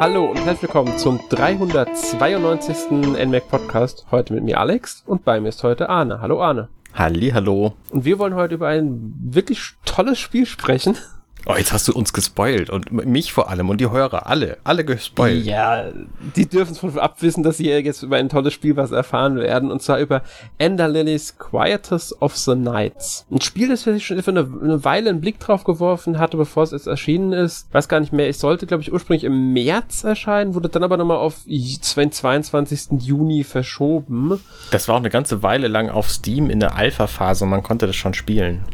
Hallo und herzlich willkommen zum 392. NMAC Podcast. Heute mit mir Alex und bei mir ist heute Arne. Hallo Arne. Halli, hallo. Und wir wollen heute über ein wirklich tolles Spiel sprechen. Oh, jetzt hast du uns gespoilt und mich vor allem und die Hörer, alle, alle gespoilt. Ja, die dürfen es von abwissen, dass sie jetzt über ein tolles Spiel was erfahren werden und zwar über Ender Lilies Quietus of the Nights. Ein Spiel, das ich schon für eine, eine, Weile einen Blick drauf geworfen hatte, bevor es jetzt erschienen ist. Weiß gar nicht mehr, es sollte, glaube ich, ursprünglich im März erscheinen, wurde dann aber nochmal auf den 22. Juni verschoben. Das war auch eine ganze Weile lang auf Steam in der Alpha-Phase und man konnte das schon spielen.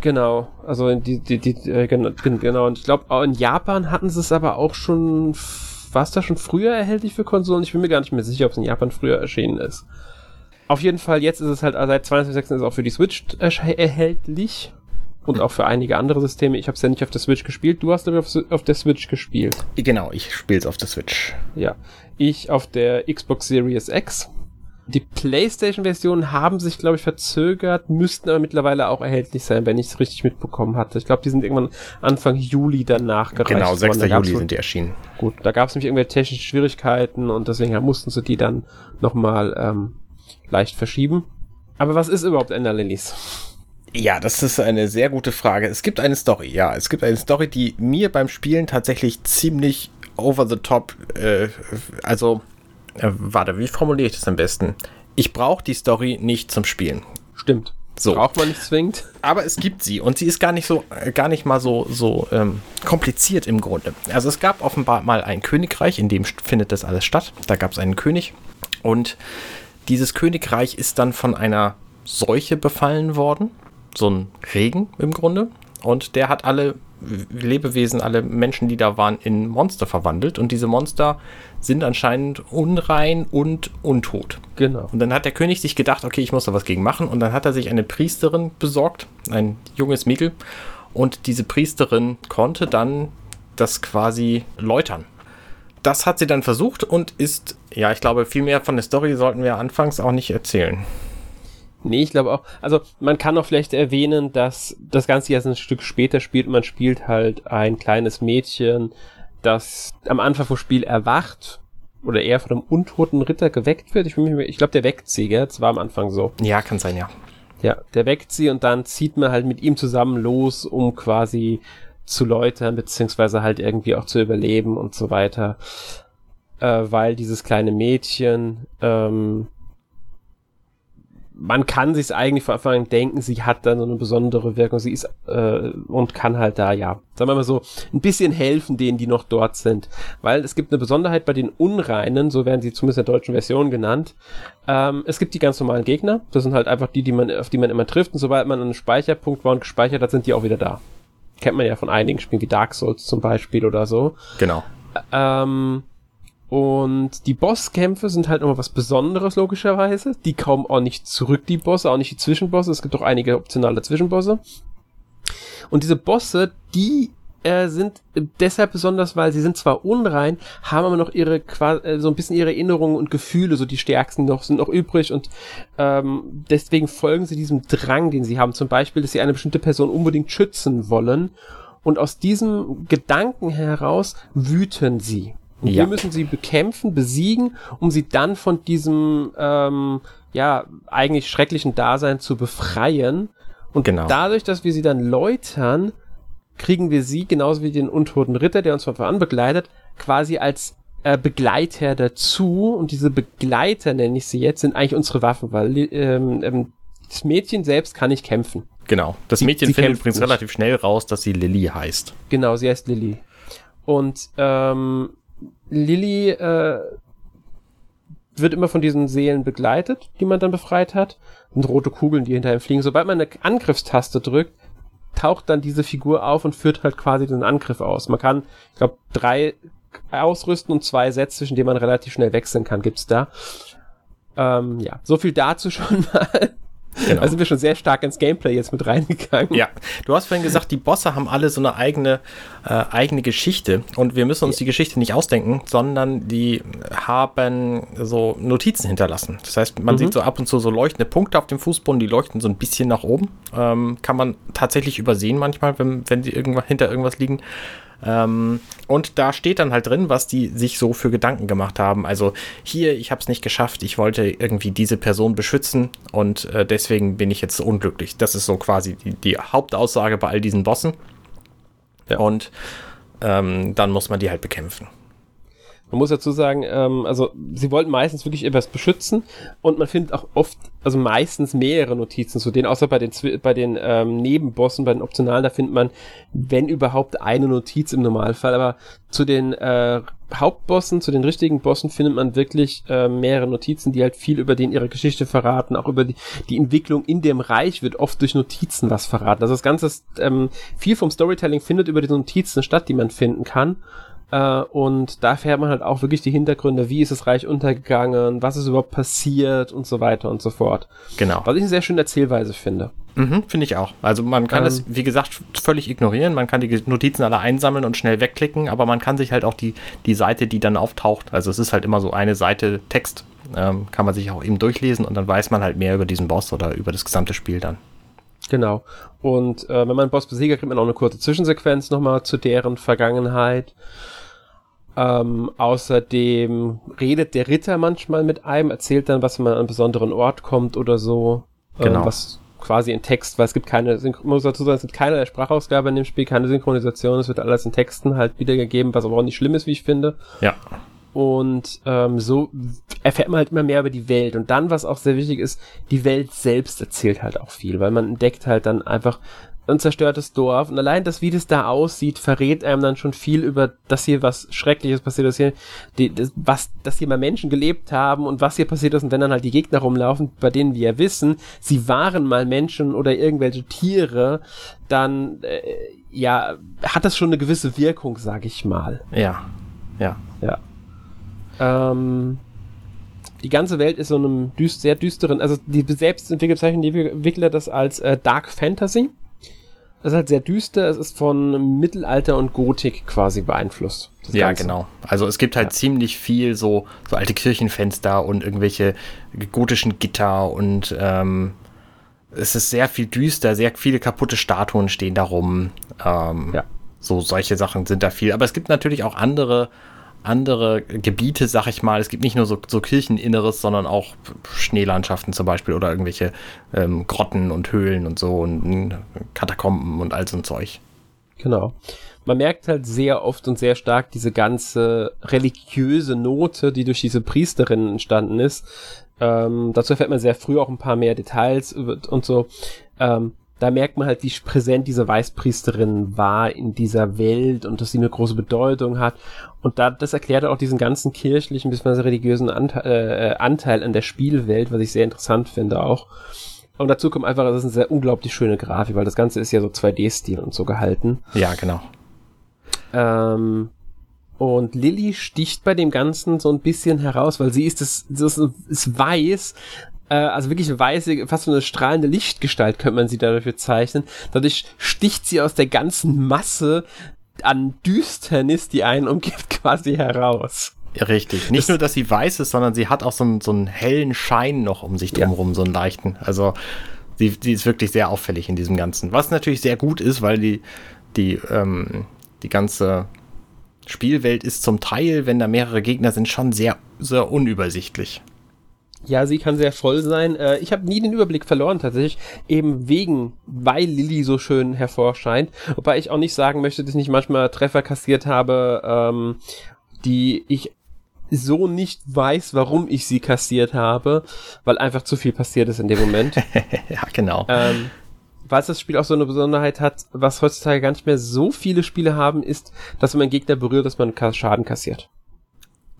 Genau, also die, die, die, äh, genau, und ich glaube, in Japan hatten sie es aber auch schon, war es da schon früher erhältlich für Konsolen? Ich bin mir gar nicht mehr sicher, ob es in Japan früher erschienen ist. Auf jeden Fall, jetzt ist es halt, seit 22.06. ist es auch für die Switch erhältlich. Und auch für einige andere Systeme. Ich habe es ja nicht auf der Switch gespielt. Du hast aber auf, auf der Switch gespielt. Genau, ich spiele es auf der Switch. Ja. Ich auf der Xbox Series X. Die PlayStation-Versionen haben sich, glaube ich, verzögert, müssten aber mittlerweile auch erhältlich sein, wenn ich es richtig mitbekommen hatte. Ich glaube, die sind irgendwann Anfang Juli danach gereicht. Genau, 6. Juli sind die erschienen. Gut, da gab es nämlich irgendwelche technische Schwierigkeiten und deswegen mussten sie die dann nochmal ähm, leicht verschieben. Aber was ist überhaupt Ender Lilies? Ja, das ist eine sehr gute Frage. Es gibt eine Story, ja. Es gibt eine Story, die mir beim Spielen tatsächlich ziemlich over the top, äh, also äh, warte, wie formuliere ich das am besten? Ich brauche die Story nicht zum Spielen. Stimmt. So. Braucht man nicht zwingend. Aber es gibt sie und sie ist gar nicht so, äh, gar nicht mal so, so ähm, kompliziert im Grunde. Also es gab offenbar mal ein Königreich, in dem findet das alles statt. Da gab es einen König und dieses Königreich ist dann von einer Seuche befallen worden. So ein Regen im Grunde. Und der hat alle Lebewesen, alle Menschen, die da waren, in Monster verwandelt. Und diese Monster sind anscheinend unrein und untot. Genau. Und dann hat der König sich gedacht, okay, ich muss da was gegen machen. Und dann hat er sich eine Priesterin besorgt, ein junges Mädel. Und diese Priesterin konnte dann das quasi läutern. Das hat sie dann versucht und ist, ja, ich glaube, viel mehr von der Story sollten wir anfangs auch nicht erzählen. Nee, ich glaube auch. Also man kann auch vielleicht erwähnen, dass das Ganze jetzt ein Stück später spielt. Man spielt halt ein kleines Mädchen, das am Anfang vom Spiel erwacht oder eher von einem untoten Ritter geweckt wird. Ich, ich glaube, der weckt sie, gell? Das war am Anfang so. Ja, kann sein, ja. Ja, der weckt sie und dann zieht man halt mit ihm zusammen los, um quasi zu läutern, beziehungsweise halt irgendwie auch zu überleben und so weiter. Äh, weil dieses kleine Mädchen ähm, man kann sich eigentlich von Anfang an denken, sie hat da so eine besondere Wirkung, sie ist äh, und kann halt da, ja, sagen wir mal so, ein bisschen helfen denen, die noch dort sind. Weil es gibt eine Besonderheit bei den Unreinen, so werden sie zumindest in der deutschen Version genannt. Ähm, es gibt die ganz normalen Gegner, das sind halt einfach die, die man, auf die man immer trifft, und sobald man einen Speicherpunkt war und gespeichert hat, sind die auch wieder da. Kennt man ja von einigen Spielen wie Dark Souls zum Beispiel oder so. Genau. Ähm, und die Bosskämpfe sind halt nochmal was Besonderes, logischerweise. Die kommen auch nicht zurück, die Bosse, auch nicht die Zwischenbosse. Es gibt auch einige optionale Zwischenbosse. Und diese Bosse, die äh, sind deshalb besonders, weil sie sind zwar unrein, haben aber noch ihre äh, so ein bisschen ihre Erinnerungen und Gefühle, so die stärksten noch sind noch übrig und ähm, deswegen folgen sie diesem Drang, den sie haben. Zum Beispiel, dass sie eine bestimmte Person unbedingt schützen wollen und aus diesem Gedanken heraus wüten sie. Und ja. wir müssen sie bekämpfen, besiegen, um sie dann von diesem, ähm, ja, eigentlich schrecklichen Dasein zu befreien. Und genau. dadurch, dass wir sie dann läutern, kriegen wir sie, genauso wie den untoten Ritter, der uns von voran begleitet, quasi als äh, Begleiter dazu. Und diese Begleiter, nenne ich sie jetzt, sind eigentlich unsere Waffen, weil ähm, ähm, das Mädchen selbst kann nicht kämpfen. Genau. Das Mädchen sie findet übrigens nicht. relativ schnell raus, dass sie Lilly heißt. Genau, sie heißt Lilly. Und ähm, Lilly äh, wird immer von diesen Seelen begleitet, die man dann befreit hat. Und rote Kugeln, die hinter ihm fliegen. Sobald man eine Angriffstaste drückt, taucht dann diese Figur auf und führt halt quasi den Angriff aus. Man kann, ich glaube, drei ausrüsten und zwei Sets, zwischen denen man relativ schnell wechseln kann, gibt's da. Ähm, ja, so viel dazu schon mal. Genau. Da sind wir schon sehr stark ins Gameplay jetzt mit reingegangen. Ja, du hast vorhin gesagt, die Bosse haben alle so eine eigene, äh, eigene Geschichte und wir müssen uns die Geschichte nicht ausdenken, sondern die haben so Notizen hinterlassen. Das heißt, man mhm. sieht so ab und zu so leuchtende Punkte auf dem Fußboden, die leuchten so ein bisschen nach oben. Ähm, kann man tatsächlich übersehen manchmal, wenn, wenn die irgendwann hinter irgendwas liegen. Ähm, und da steht dann halt drin, was die sich so für Gedanken gemacht haben. Also hier, ich habe es nicht geschafft, ich wollte irgendwie diese Person beschützen und äh, deswegen bin ich jetzt unglücklich. Das ist so quasi die, die Hauptaussage bei all diesen Bossen. Ja. Und ähm, dann muss man die halt bekämpfen. Man muss dazu sagen, ähm, also sie wollten meistens wirklich etwas beschützen und man findet auch oft, also meistens mehrere Notizen zu denen, außer bei den bei den ähm, Nebenbossen, bei den Optionalen, da findet man, wenn überhaupt, eine Notiz im Normalfall. Aber zu den äh, Hauptbossen, zu den richtigen Bossen findet man wirklich äh, mehrere Notizen, die halt viel über den ihre Geschichte verraten, auch über die, die Entwicklung in dem Reich wird oft durch Notizen was verraten. Also das Ganze, ähm, viel vom Storytelling findet über die Notizen statt, die man finden kann. Äh, und da fährt man halt auch wirklich die Hintergründe, wie ist das Reich untergegangen, was ist überhaupt passiert und so weiter und so fort. Genau. Was ich eine sehr schöne Erzählweise finde. Mhm, finde ich auch. Also man kann es, ähm, wie gesagt, völlig ignorieren. Man kann die Notizen alle einsammeln und schnell wegklicken, aber man kann sich halt auch die, die Seite, die dann auftaucht, also es ist halt immer so eine Seite Text, ähm, kann man sich auch eben durchlesen und dann weiß man halt mehr über diesen Boss oder über das gesamte Spiel dann. Genau. Und äh, wenn man einen Boss besiegt, kriegt man auch eine kurze Zwischensequenz nochmal zu deren Vergangenheit. Ähm, außerdem redet der Ritter manchmal mit einem, erzählt dann, was man an einen besonderen Ort kommt oder so. Ähm, genau. was quasi in Text, weil es gibt keine, muss dazu sagen, es gibt keine Sprachausgabe in dem Spiel, keine Synchronisation, es wird alles in Texten halt wiedergegeben, was aber auch nicht schlimm ist, wie ich finde. Ja. Und ähm, so erfährt man halt immer mehr über die Welt. Und dann, was auch sehr wichtig ist, die Welt selbst erzählt halt auch viel, weil man entdeckt halt dann einfach ein zerstörtes Dorf. Und allein das, wie das da aussieht, verrät einem dann schon viel über, dass hier was Schreckliches passiert ist, hier, die, das, was, dass hier mal Menschen gelebt haben und was hier passiert ist. Und wenn dann halt die Gegner rumlaufen, bei denen wir wissen, sie waren mal Menschen oder irgendwelche Tiere, dann, äh, ja, hat das schon eine gewisse Wirkung, sag ich mal. Ja, ja. Ja. Ähm, die ganze Welt ist so einem düst, sehr düsteren, also die selbst bezeichnen die Entwickler das als äh, Dark Fantasy. Das ist halt sehr düster, es ist von Mittelalter und Gotik quasi beeinflusst. Ja, Ganze. genau. Also es gibt halt ja. ziemlich viel so, so alte Kirchenfenster und irgendwelche gotischen Gitter und ähm, es ist sehr viel düster, sehr viele kaputte Statuen stehen da rum. Ähm, ja. So solche Sachen sind da viel. Aber es gibt natürlich auch andere andere Gebiete, sag ich mal. Es gibt nicht nur so, so Kircheninneres, sondern auch Schneelandschaften zum Beispiel oder irgendwelche ähm, Grotten und Höhlen und so und Katakomben und all so ein Zeug. Genau. Man merkt halt sehr oft und sehr stark diese ganze religiöse Note, die durch diese Priesterin entstanden ist. Ähm, dazu erfährt man sehr früh auch ein paar mehr Details und so. Ähm, da merkt man halt, wie präsent diese Weißpriesterin war in dieser Welt und dass sie eine große Bedeutung hat. Und da, das erklärt auch diesen ganzen kirchlichen bzw. religiösen Anteil, äh, Anteil an der Spielwelt, was ich sehr interessant finde auch. Und dazu kommt einfach, das ist eine sehr unglaublich schöne Grafik, weil das Ganze ist ja so 2D-Stil und so gehalten. Ja, genau. Ähm, und Lilly sticht bei dem Ganzen so ein bisschen heraus, weil sie ist das ist weiß, also wirklich eine weiße, fast so eine strahlende Lichtgestalt könnte man sie dafür zeichnen. Dadurch sticht sie aus der ganzen Masse an Düsternis, die einen umgibt, quasi heraus. Ja, richtig. Nicht das, nur, dass sie weiß ist, sondern sie hat auch so einen, so einen hellen Schein noch um sich drumherum, ja. so einen leichten. Also sie, sie ist wirklich sehr auffällig in diesem Ganzen. Was natürlich sehr gut ist, weil die, die, ähm, die ganze Spielwelt ist zum Teil, wenn da mehrere Gegner sind, schon sehr, sehr unübersichtlich. Ja, sie kann sehr voll sein. Äh, ich habe nie den Überblick verloren tatsächlich, eben wegen, weil Lilly so schön hervorscheint. Wobei ich auch nicht sagen möchte, dass ich nicht manchmal Treffer kassiert habe, ähm, die ich so nicht weiß, warum ich sie kassiert habe, weil einfach zu viel passiert ist in dem Moment. ja, genau. Ähm, weil das Spiel auch so eine Besonderheit hat, was heutzutage gar nicht mehr so viele Spiele haben, ist, dass wenn man Gegner berührt, dass man Schaden kassiert.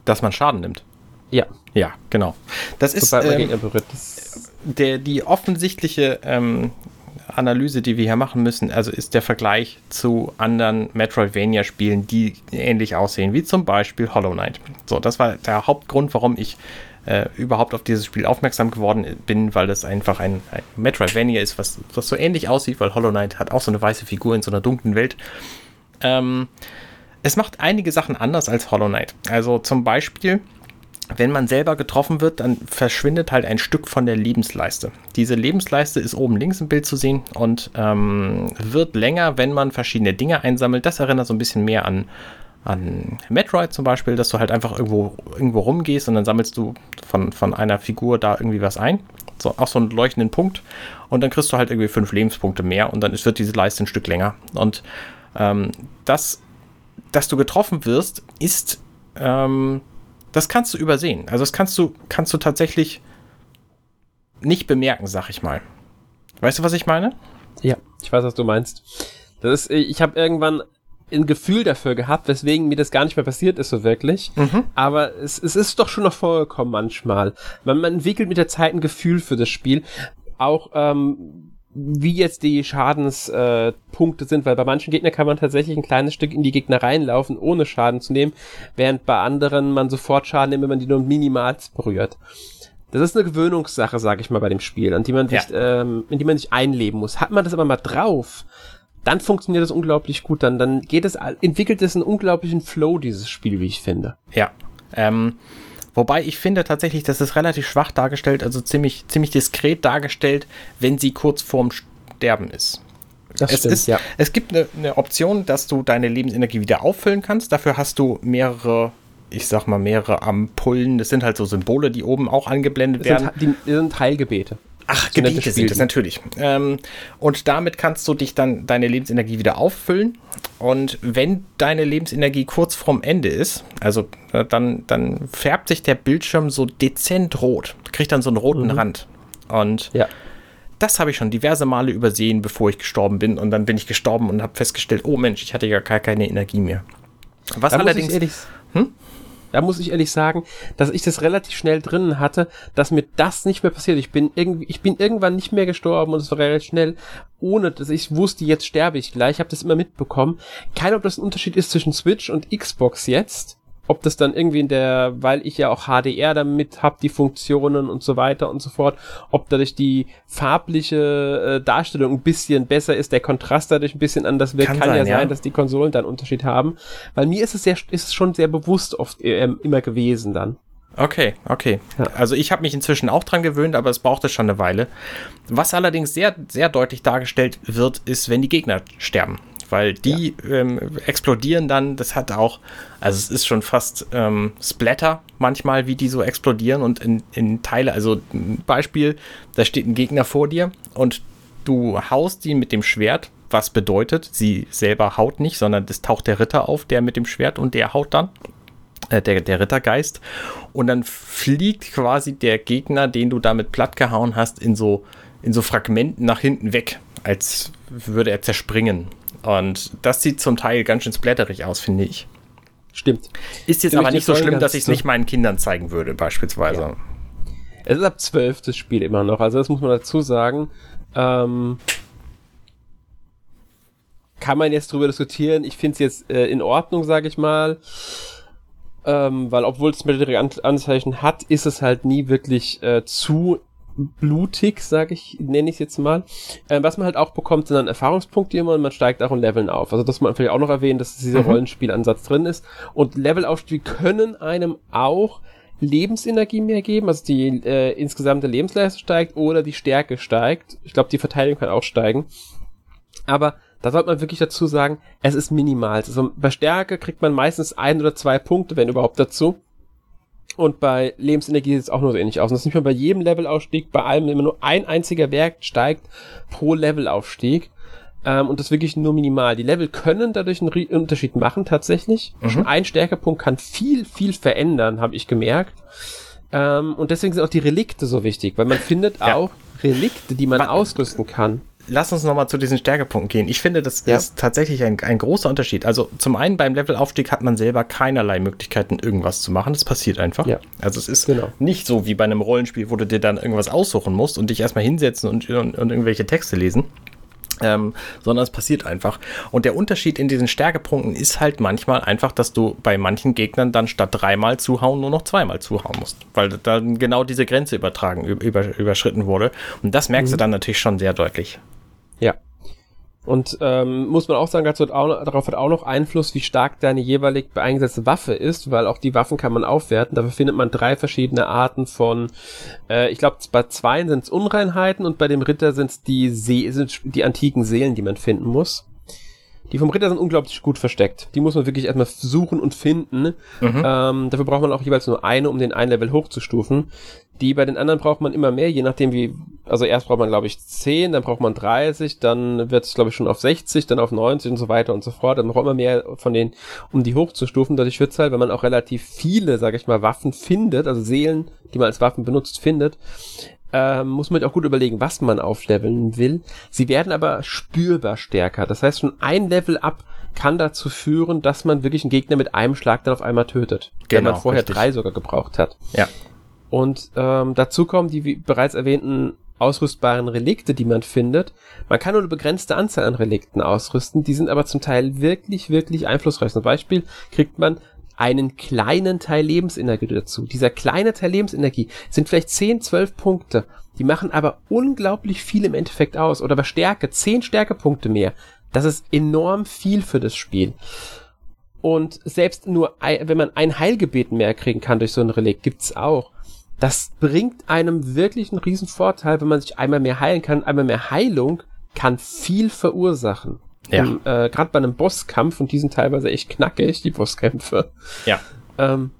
Dass man Schaden nimmt. Ja. Ja, genau. Das ist ähm, der, die offensichtliche ähm, Analyse, die wir hier machen müssen, also ist der Vergleich zu anderen Metroidvania-Spielen, die ähnlich aussehen, wie zum Beispiel Hollow Knight. So, das war der Hauptgrund, warum ich äh, überhaupt auf dieses Spiel aufmerksam geworden bin, weil das einfach ein, ein Metroidvania ist, was, was so ähnlich aussieht, weil Hollow Knight hat auch so eine weiße Figur in so einer dunklen Welt. Ähm, es macht einige Sachen anders als Hollow Knight. Also zum Beispiel wenn man selber getroffen wird, dann verschwindet halt ein Stück von der Lebensleiste. Diese Lebensleiste ist oben links im Bild zu sehen und ähm, wird länger, wenn man verschiedene Dinge einsammelt. Das erinnert so ein bisschen mehr an, an Metroid zum Beispiel, dass du halt einfach irgendwo, irgendwo rumgehst und dann sammelst du von, von einer Figur da irgendwie was ein. So, auch so einen leuchtenden Punkt. Und dann kriegst du halt irgendwie fünf Lebenspunkte mehr und dann wird diese Leiste ein Stück länger. Und ähm, das, dass du getroffen wirst, ist ähm, das kannst du übersehen. Also das kannst du, kannst du tatsächlich nicht bemerken, sag ich mal. Weißt du, was ich meine? Ja, ich weiß, was du meinst. Das ist, ich habe irgendwann ein Gefühl dafür gehabt, weswegen mir das gar nicht mehr passiert ist so wirklich. Mhm. Aber es, es ist doch schon noch vorgekommen manchmal. Man, man entwickelt mit der Zeit ein Gefühl für das Spiel. Auch ähm, wie jetzt die Schadenspunkte äh, sind, weil bei manchen Gegnern kann man tatsächlich ein kleines Stück in die Gegner reinlaufen, ohne Schaden zu nehmen, während bei anderen man sofort Schaden nimmt, wenn man die nur minimal berührt. Das ist eine Gewöhnungssache, sag ich mal, bei dem Spiel, an die man ja. sich, ähm, in die man sich einleben muss. Hat man das aber mal drauf, dann funktioniert das unglaublich gut. Dann, dann geht es, entwickelt es einen unglaublichen Flow, dieses Spiel, wie ich finde. Ja. Ähm, Wobei ich finde tatsächlich, das ist relativ schwach dargestellt, also ziemlich, ziemlich diskret dargestellt, wenn sie kurz vorm Sterben ist. Das es, stimmt, ist, ja. es gibt eine, eine Option, dass du deine Lebensenergie wieder auffüllen kannst. Dafür hast du mehrere ich sag mal, mehrere Ampullen. Das sind halt so Symbole, die oben auch angeblendet das werden. Sind, die sind Heilgebete. Ach, Gebiete sind es natürlich. Ähm, und damit kannst du dich dann deine Lebensenergie wieder auffüllen. Und wenn deine Lebensenergie kurz vorm Ende ist, also äh, dann, dann färbt sich der Bildschirm so dezent rot. Kriegt dann so einen roten mhm. Rand. Und ja. das habe ich schon diverse Male übersehen, bevor ich gestorben bin. Und dann bin ich gestorben und habe festgestellt, oh Mensch, ich hatte ja gar keine Energie mehr. Was da allerdings. Hm? Da muss ich ehrlich sagen, dass ich das relativ schnell drinnen hatte, dass mir das nicht mehr passiert. Ich bin irgendwie, ich bin irgendwann nicht mehr gestorben und es war relativ schnell, ohne dass ich wusste, jetzt sterbe ich gleich. Ich habe das immer mitbekommen. Keine, ob das ein Unterschied ist zwischen Switch und Xbox jetzt ob das dann irgendwie in der, weil ich ja auch HDR damit hab, die Funktionen und so weiter und so fort, ob dadurch die farbliche äh, Darstellung ein bisschen besser ist, der Kontrast dadurch ein bisschen anders wird, kann, kann sein, ja sein, dass die Konsolen dann Unterschied haben. Weil mir ist es sehr, ist es schon sehr bewusst oft äh, immer gewesen dann. Okay, okay. Ja. Also ich habe mich inzwischen auch dran gewöhnt, aber es brauchte schon eine Weile. Was allerdings sehr, sehr deutlich dargestellt wird, ist, wenn die Gegner sterben weil die ja. ähm, explodieren dann, das hat auch, also es ist schon fast ähm, Splatter manchmal, wie die so explodieren und in, in Teile, also ein Beispiel, da steht ein Gegner vor dir und du haust ihn mit dem Schwert, was bedeutet, sie selber haut nicht, sondern es taucht der Ritter auf, der mit dem Schwert und der haut dann. Äh, der, der Rittergeist. Und dann fliegt quasi der Gegner, den du damit plattgehauen hast, in so, in so Fragmenten nach hinten weg, als würde er zerspringen. Und das sieht zum Teil ganz schön splatterig aus, finde ich. Stimmt. Ist jetzt aber nicht so schlimm, dass ich es nicht meinen Kindern zeigen würde, beispielsweise. Ja. Es ist ab 12 das Spiel immer noch, also das muss man dazu sagen. Ähm, kann man jetzt drüber diskutieren. Ich finde es jetzt äh, in Ordnung, sage ich mal. Ähm, weil obwohl es mehrere Anzeichen hat, ist es halt nie wirklich äh, zu blutig, sage ich, nenne ich es jetzt mal. Ähm, was man halt auch bekommt, sind dann Erfahrungspunkte immer und man steigt auch in Leveln auf. Also das muss man vielleicht auch noch erwähnen, dass dieser mhm. Rollenspielansatz drin ist. Und Levelaufstieg können einem auch Lebensenergie mehr geben, also die äh, insgesamte Lebensleistung steigt oder die Stärke steigt. Ich glaube, die Verteidigung kann auch steigen. Aber da sollte man wirklich dazu sagen, es ist minimal. Also bei Stärke kriegt man meistens ein oder zwei Punkte, wenn überhaupt dazu. Und bei Lebensenergie sieht es auch nur so ähnlich aus. Und das ist nicht mehr bei jedem Levelaufstieg, bei allem immer nur ein einziger Wert steigt pro Levelaufstieg. Ähm, und das wirklich nur minimal. Die Level können dadurch einen Unterschied machen, tatsächlich. Mhm. Schon ein Stärkepunkt kann viel, viel verändern, habe ich gemerkt. Ähm, und deswegen sind auch die Relikte so wichtig, weil man findet ja. auch Relikte, die man ausrüsten kann lass uns nochmal zu diesen Stärkepunkten gehen. Ich finde, das ja. ist tatsächlich ein, ein großer Unterschied. Also zum einen beim Levelaufstieg hat man selber keinerlei Möglichkeiten, irgendwas zu machen. Das passiert einfach. Ja. Also es ist genau. nicht so wie bei einem Rollenspiel, wo du dir dann irgendwas aussuchen musst und dich erstmal hinsetzen und, und, und irgendwelche Texte lesen. Ähm, sondern es passiert einfach. Und der Unterschied in diesen Stärkepunkten ist halt manchmal einfach, dass du bei manchen Gegnern dann statt dreimal zuhauen nur noch zweimal zuhauen musst, weil dann genau diese Grenze übertragen, über, überschritten wurde. Und das merkst mhm. du dann natürlich schon sehr deutlich. Ja. Und ähm, muss man auch sagen, auch, darauf hat auch noch Einfluss, wie stark deine jeweilig eingesetzte Waffe ist, weil auch die Waffen kann man aufwerten. Dafür findet man drei verschiedene Arten von, äh, ich glaube, bei zwei sind es Unreinheiten und bei dem Ritter sind es die, See die antiken Seelen, die man finden muss. Die vom Ritter sind unglaublich gut versteckt. Die muss man wirklich erstmal suchen und finden. Mhm. Ähm, dafür braucht man auch jeweils nur eine, um den ein Level hochzustufen. Die bei den anderen braucht man immer mehr, je nachdem wie, also erst braucht man glaube ich 10, dann braucht man 30, dann wird es glaube ich schon auf 60, dann auf 90 und so weiter und so fort. Dann braucht man mehr von denen, um die hochzustufen. Dadurch wird es halt, wenn man auch relativ viele, sage ich mal, Waffen findet, also Seelen, die man als Waffen benutzt, findet, ähm, muss man auch gut überlegen, was man aufleveln will. Sie werden aber spürbar stärker. Das heißt, schon ein Level up kann dazu führen, dass man wirklich einen Gegner mit einem Schlag dann auf einmal tötet. Genau, wenn man genau, vorher richtig. drei sogar gebraucht hat. Ja. Und ähm, dazu kommen die wie bereits erwähnten ausrüstbaren Relikte, die man findet. Man kann nur eine begrenzte Anzahl an Relikten ausrüsten, die sind aber zum Teil wirklich, wirklich einflussreich. Zum Beispiel kriegt man einen kleinen Teil Lebensenergie dazu. Dieser kleine Teil Lebensenergie sind vielleicht 10, 12 Punkte. Die machen aber unglaublich viel im Endeffekt aus. Oder bei Stärke, 10 Stärkepunkte mehr. Das ist enorm viel für das Spiel. Und selbst nur, wenn man ein Heilgebet mehr kriegen kann durch so ein Relikt, gibt's auch. Das bringt einem wirklich einen riesen Vorteil, wenn man sich einmal mehr heilen kann. Einmal mehr Heilung kann viel verursachen. Ja. Äh, Gerade bei einem Bosskampf, und die sind teilweise echt knackig, die Bosskämpfe. Ja. Ähm,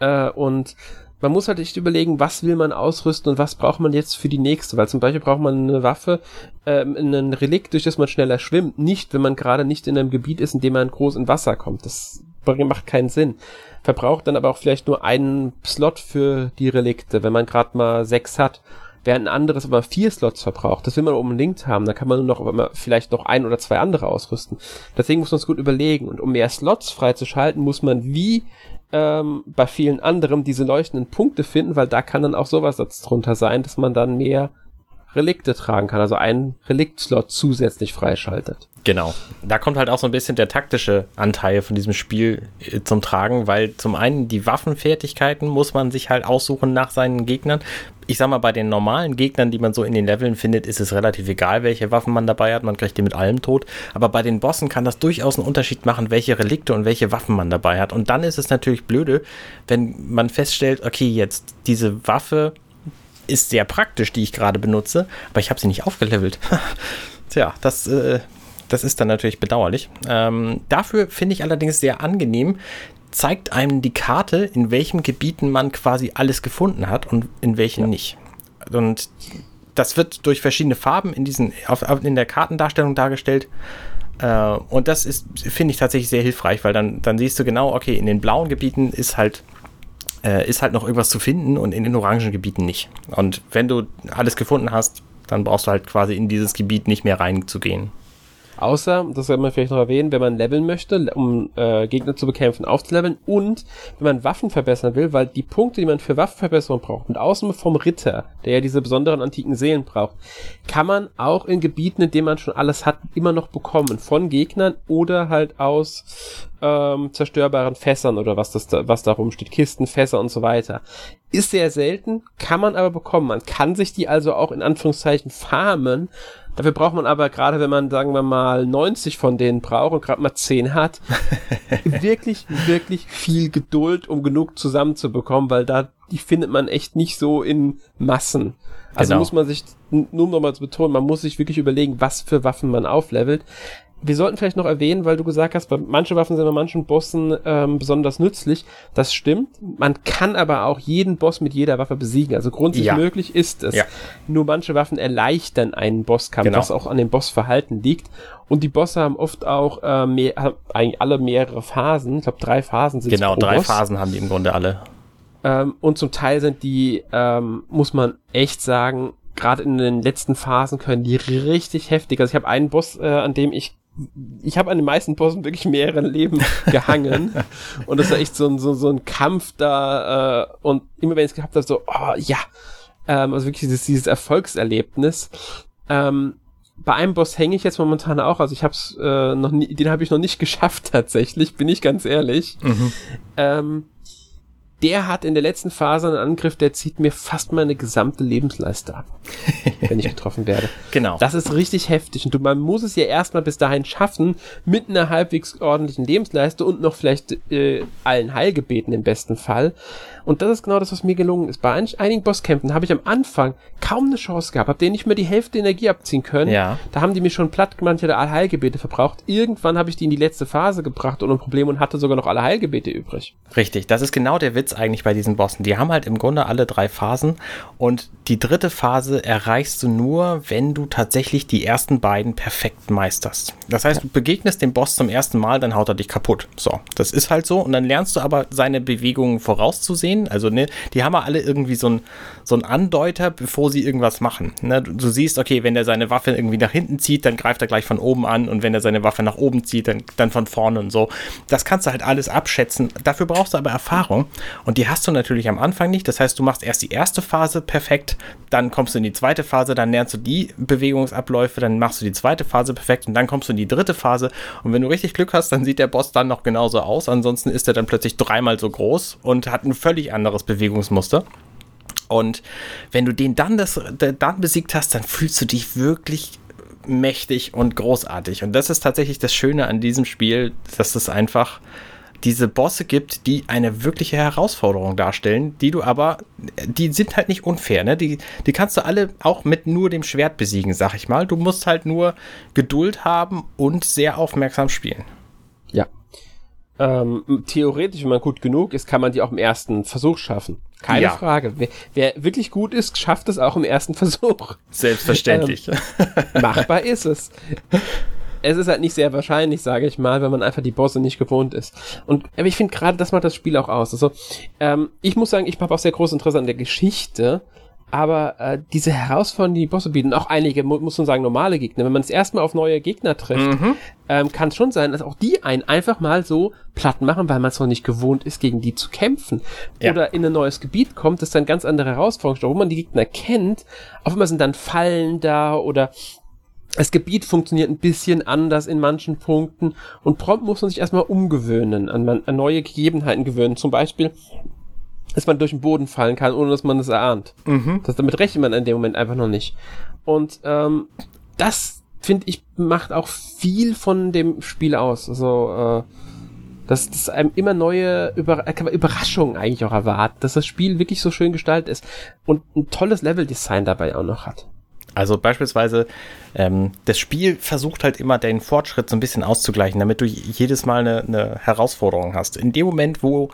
äh, und man muss halt echt überlegen, was will man ausrüsten und was braucht man jetzt für die nächste, weil zum Beispiel braucht man eine Waffe, ähm, einen Relikt, durch das man schneller schwimmt, nicht, wenn man gerade nicht in einem Gebiet ist, in dem man groß in Wasser kommt. Das macht keinen Sinn. Verbraucht dann aber auch vielleicht nur einen Slot für die Relikte, wenn man gerade mal sechs hat während ein anderes aber vier Slots verbraucht. Das will man unbedingt haben. Da kann man nur noch vielleicht noch ein oder zwei andere ausrüsten. Deswegen muss man es gut überlegen. Und um mehr Slots freizuschalten, muss man wie ähm, bei vielen anderen diese leuchtenden Punkte finden, weil da kann dann auch sowas drunter sein, dass man dann mehr Relikte tragen kann, also einen Reliktslot zusätzlich freischaltet. Genau. Da kommt halt auch so ein bisschen der taktische Anteil von diesem Spiel äh, zum Tragen, weil zum einen die Waffenfertigkeiten muss man sich halt aussuchen nach seinen Gegnern. Ich sag mal, bei den normalen Gegnern, die man so in den Leveln findet, ist es relativ egal, welche Waffen man dabei hat. Man kriegt die mit allem tot. Aber bei den Bossen kann das durchaus einen Unterschied machen, welche Relikte und welche Waffen man dabei hat. Und dann ist es natürlich blöde, wenn man feststellt, okay, jetzt diese Waffe ist sehr praktisch, die ich gerade benutze, aber ich habe sie nicht aufgelevelt. Tja, das, äh, das ist dann natürlich bedauerlich. Ähm, dafür finde ich allerdings sehr angenehm, zeigt einem die Karte, in welchen Gebieten man quasi alles gefunden hat und in welchen ja. nicht. Und das wird durch verschiedene Farben in, diesen, auf, in der Kartendarstellung dargestellt. Äh, und das ist, finde ich tatsächlich sehr hilfreich, weil dann, dann siehst du genau, okay, in den blauen Gebieten ist halt äh, ist halt noch irgendwas zu finden und in den orangen Gebieten nicht. Und wenn du alles gefunden hast, dann brauchst du halt quasi in dieses Gebiet nicht mehr reinzugehen. Außer, das soll man vielleicht noch erwähnen, wenn man leveln möchte, um äh, Gegner zu bekämpfen, aufzuleveln und wenn man Waffen verbessern will, weil die Punkte, die man für Waffenverbesserung braucht, und außen vom Ritter, der ja diese besonderen antiken Seelen braucht, kann man auch in Gebieten, in denen man schon alles hat, immer noch bekommen. Von Gegnern oder halt aus ähm, zerstörbaren Fässern oder was das da, was da rumsteht, Kisten, Fässer und so weiter. Ist sehr selten, kann man aber bekommen. Man kann sich die also auch in Anführungszeichen farmen, Dafür braucht man aber gerade, wenn man, sagen wir mal, 90 von denen braucht und gerade mal 10 hat, wirklich, wirklich viel Geduld, um genug zusammenzubekommen, weil da, die findet man echt nicht so in Massen. Also genau. muss man sich, nur um nochmal zu betonen, man muss sich wirklich überlegen, was für Waffen man auflevelt wir sollten vielleicht noch erwähnen, weil du gesagt hast, manche Waffen sind bei manchen Bossen ähm, besonders nützlich. Das stimmt. Man kann aber auch jeden Boss mit jeder Waffe besiegen. Also grundsätzlich ja. möglich ist es. Ja. Nur manche Waffen erleichtern einen Bosskampf, genau. was auch an dem Bossverhalten liegt. Und die Bosse haben oft auch äh, mehr, eigentlich alle mehrere Phasen. Ich glaube, drei Phasen sind Genau, drei Boss. Phasen haben die im Grunde alle. Ähm, und zum Teil sind die, ähm, muss man echt sagen, gerade in den letzten Phasen können die richtig heftig. Also ich habe einen Boss, äh, an dem ich ich habe an den meisten Bossen wirklich mehrere Leben gehangen und das war echt so ein, so, so ein Kampf da äh, und immer wenn ich es gehabt habe, so, oh ja, ähm, also wirklich dieses, dieses Erfolgserlebnis. Ähm, bei einem Boss hänge ich jetzt momentan auch, also ich hab's äh, noch nie, den habe ich noch nicht geschafft tatsächlich, bin ich ganz ehrlich. Mhm. Ähm, der hat in der letzten Phase einen Angriff, der zieht mir fast meine gesamte Lebensleiste ab, wenn ich getroffen werde. Genau. Das ist richtig heftig und du, man muss es ja erstmal bis dahin schaffen, mit einer halbwegs ordentlichen Lebensleiste und noch vielleicht äh, allen Heilgebeten im besten Fall. Und das ist genau das, was mir gelungen ist. Bei ein, einigen Bosskämpfen habe ich am Anfang kaum eine Chance gehabt, habe denen nicht mehr die Hälfte Energie abziehen können. Ja. Da haben die mich schon platt gemacht, ich hatte alle Heilgebete verbraucht. Irgendwann habe ich die in die letzte Phase gebracht ohne Problem und hatte sogar noch alle Heilgebete übrig. Richtig, das ist genau der Witz eigentlich bei diesen Bossen. Die haben halt im Grunde alle drei Phasen und die dritte Phase erreichst du nur, wenn du tatsächlich die ersten beiden perfekt meisterst. Das heißt, du begegnest dem Boss zum ersten Mal, dann haut er dich kaputt. So, das ist halt so und dann lernst du aber seine Bewegungen vorauszusehen. Also, ne, die haben ja alle irgendwie so ein, so Andeuter, bevor sie irgendwas machen. Ne, du, du siehst, okay, wenn er seine Waffe irgendwie nach hinten zieht, dann greift er gleich von oben an und wenn er seine Waffe nach oben zieht, dann, dann von vorne und so. Das kannst du halt alles abschätzen. Dafür brauchst du aber Erfahrung und die hast du natürlich am Anfang nicht. Das heißt, du machst erst die erste Phase perfekt, dann kommst du in die zweite Phase, dann lernst du die Bewegungsabläufe, dann machst du die zweite Phase perfekt und dann kommst du in die dritte Phase. Und wenn du richtig Glück hast, dann sieht der Boss dann noch genauso aus. Ansonsten ist er dann plötzlich dreimal so groß und hat ein völlig anderes Bewegungsmuster. Und wenn du den dann, das, dann besiegt hast, dann fühlst du dich wirklich mächtig und großartig. Und das ist tatsächlich das Schöne an diesem Spiel, dass es einfach diese Bosse gibt, die eine wirkliche Herausforderung darstellen, die du aber, die sind halt nicht unfair, ne? Die, die kannst du alle auch mit nur dem Schwert besiegen, sag ich mal. Du musst halt nur Geduld haben und sehr aufmerksam spielen. Ja. Ähm, theoretisch, wenn man gut genug ist, kann man die auch im ersten Versuch schaffen. Keine Ja. Frage. Wer, wer wirklich gut ist, schafft es auch im ersten Versuch. Selbstverständlich. Machbar ist es. Es ist halt nicht sehr wahrscheinlich, sage ich mal, wenn man einfach die Bosse nicht gewohnt ist. Und aber ich finde gerade, das macht das Spiel auch aus. Also, ähm, ich muss sagen, ich habe auch sehr großes Interesse an der Geschichte, aber äh, diese Herausforderungen, die die Bosse bieten, auch einige, mu muss man sagen, normale Gegner, wenn man es erstmal auf neue Gegner trifft, ähm, kann es schon sein, dass auch die einen einfach mal so platt machen, weil man es noch nicht gewohnt ist, gegen die zu kämpfen. Ja. Oder in ein neues Gebiet kommt, das dann ganz andere Herausforderungen wo man die Gegner kennt, auf einmal sind dann Fallen da oder das Gebiet funktioniert ein bisschen anders in manchen Punkten und prompt muss man sich erstmal umgewöhnen, an, man, an neue Gegebenheiten gewöhnen. Zum Beispiel, dass man durch den Boden fallen kann, ohne dass man es erahnt. Das, damit rechnet man in dem Moment einfach noch nicht. Und ähm, das, finde ich, macht auch viel von dem Spiel aus. Also, äh, dass, dass einem immer neue Über äh, Überraschungen eigentlich auch erwarten, dass das Spiel wirklich so schön gestaltet ist und ein tolles Leveldesign dabei auch noch hat. Also beispielsweise, ähm, das Spiel versucht halt immer den Fortschritt so ein bisschen auszugleichen, damit du jedes Mal eine, eine Herausforderung hast. In dem Moment, wo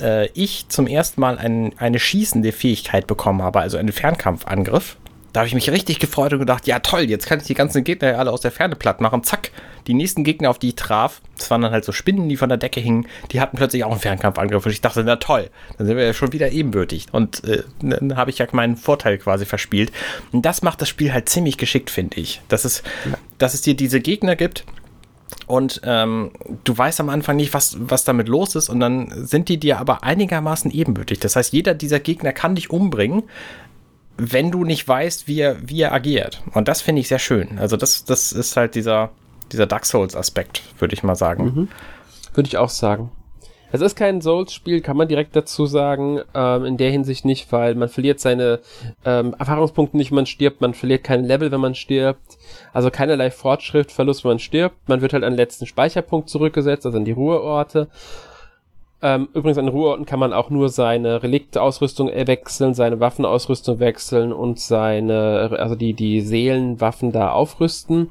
äh, ich zum ersten Mal ein, eine schießende Fähigkeit bekommen habe, also einen Fernkampfangriff, da habe ich mich richtig gefreut und gedacht, ja toll, jetzt kann ich die ganzen Gegner ja alle aus der Ferne platt machen. Zack, die nächsten Gegner, auf die ich traf, das waren dann halt so Spinnen, die von der Decke hingen, die hatten plötzlich auch einen Fernkampfangriff und ich dachte, na toll, dann sind wir ja schon wieder ebenbürtig. Und äh, dann habe ich ja meinen Vorteil quasi verspielt. Und das macht das Spiel halt ziemlich geschickt, finde ich. Dass es, dass es dir diese Gegner gibt, und ähm, du weißt am Anfang nicht, was, was damit los ist und dann sind die dir aber einigermaßen ebenbürtig. Das heißt, jeder dieser Gegner kann dich umbringen, wenn du nicht weißt, wie er, wie er agiert. Und das finde ich sehr schön. Also das, das ist halt dieser, dieser Dark Souls-Aspekt, würde ich mal sagen. Würde ich auch sagen. Es ist kein Souls-Spiel, kann man direkt dazu sagen, ähm, in der Hinsicht nicht, weil man verliert seine ähm, Erfahrungspunkte nicht, wenn man stirbt, man verliert kein Level, wenn man stirbt, also keinerlei Fortschrittverlust, wenn man stirbt, man wird halt an den letzten Speicherpunkt zurückgesetzt, also an die Ruheorte. Ähm, übrigens an den Ruheorten kann man auch nur seine Relikteausrüstung äh, wechseln, seine Waffenausrüstung wechseln und seine, also die, die Seelenwaffen da aufrüsten.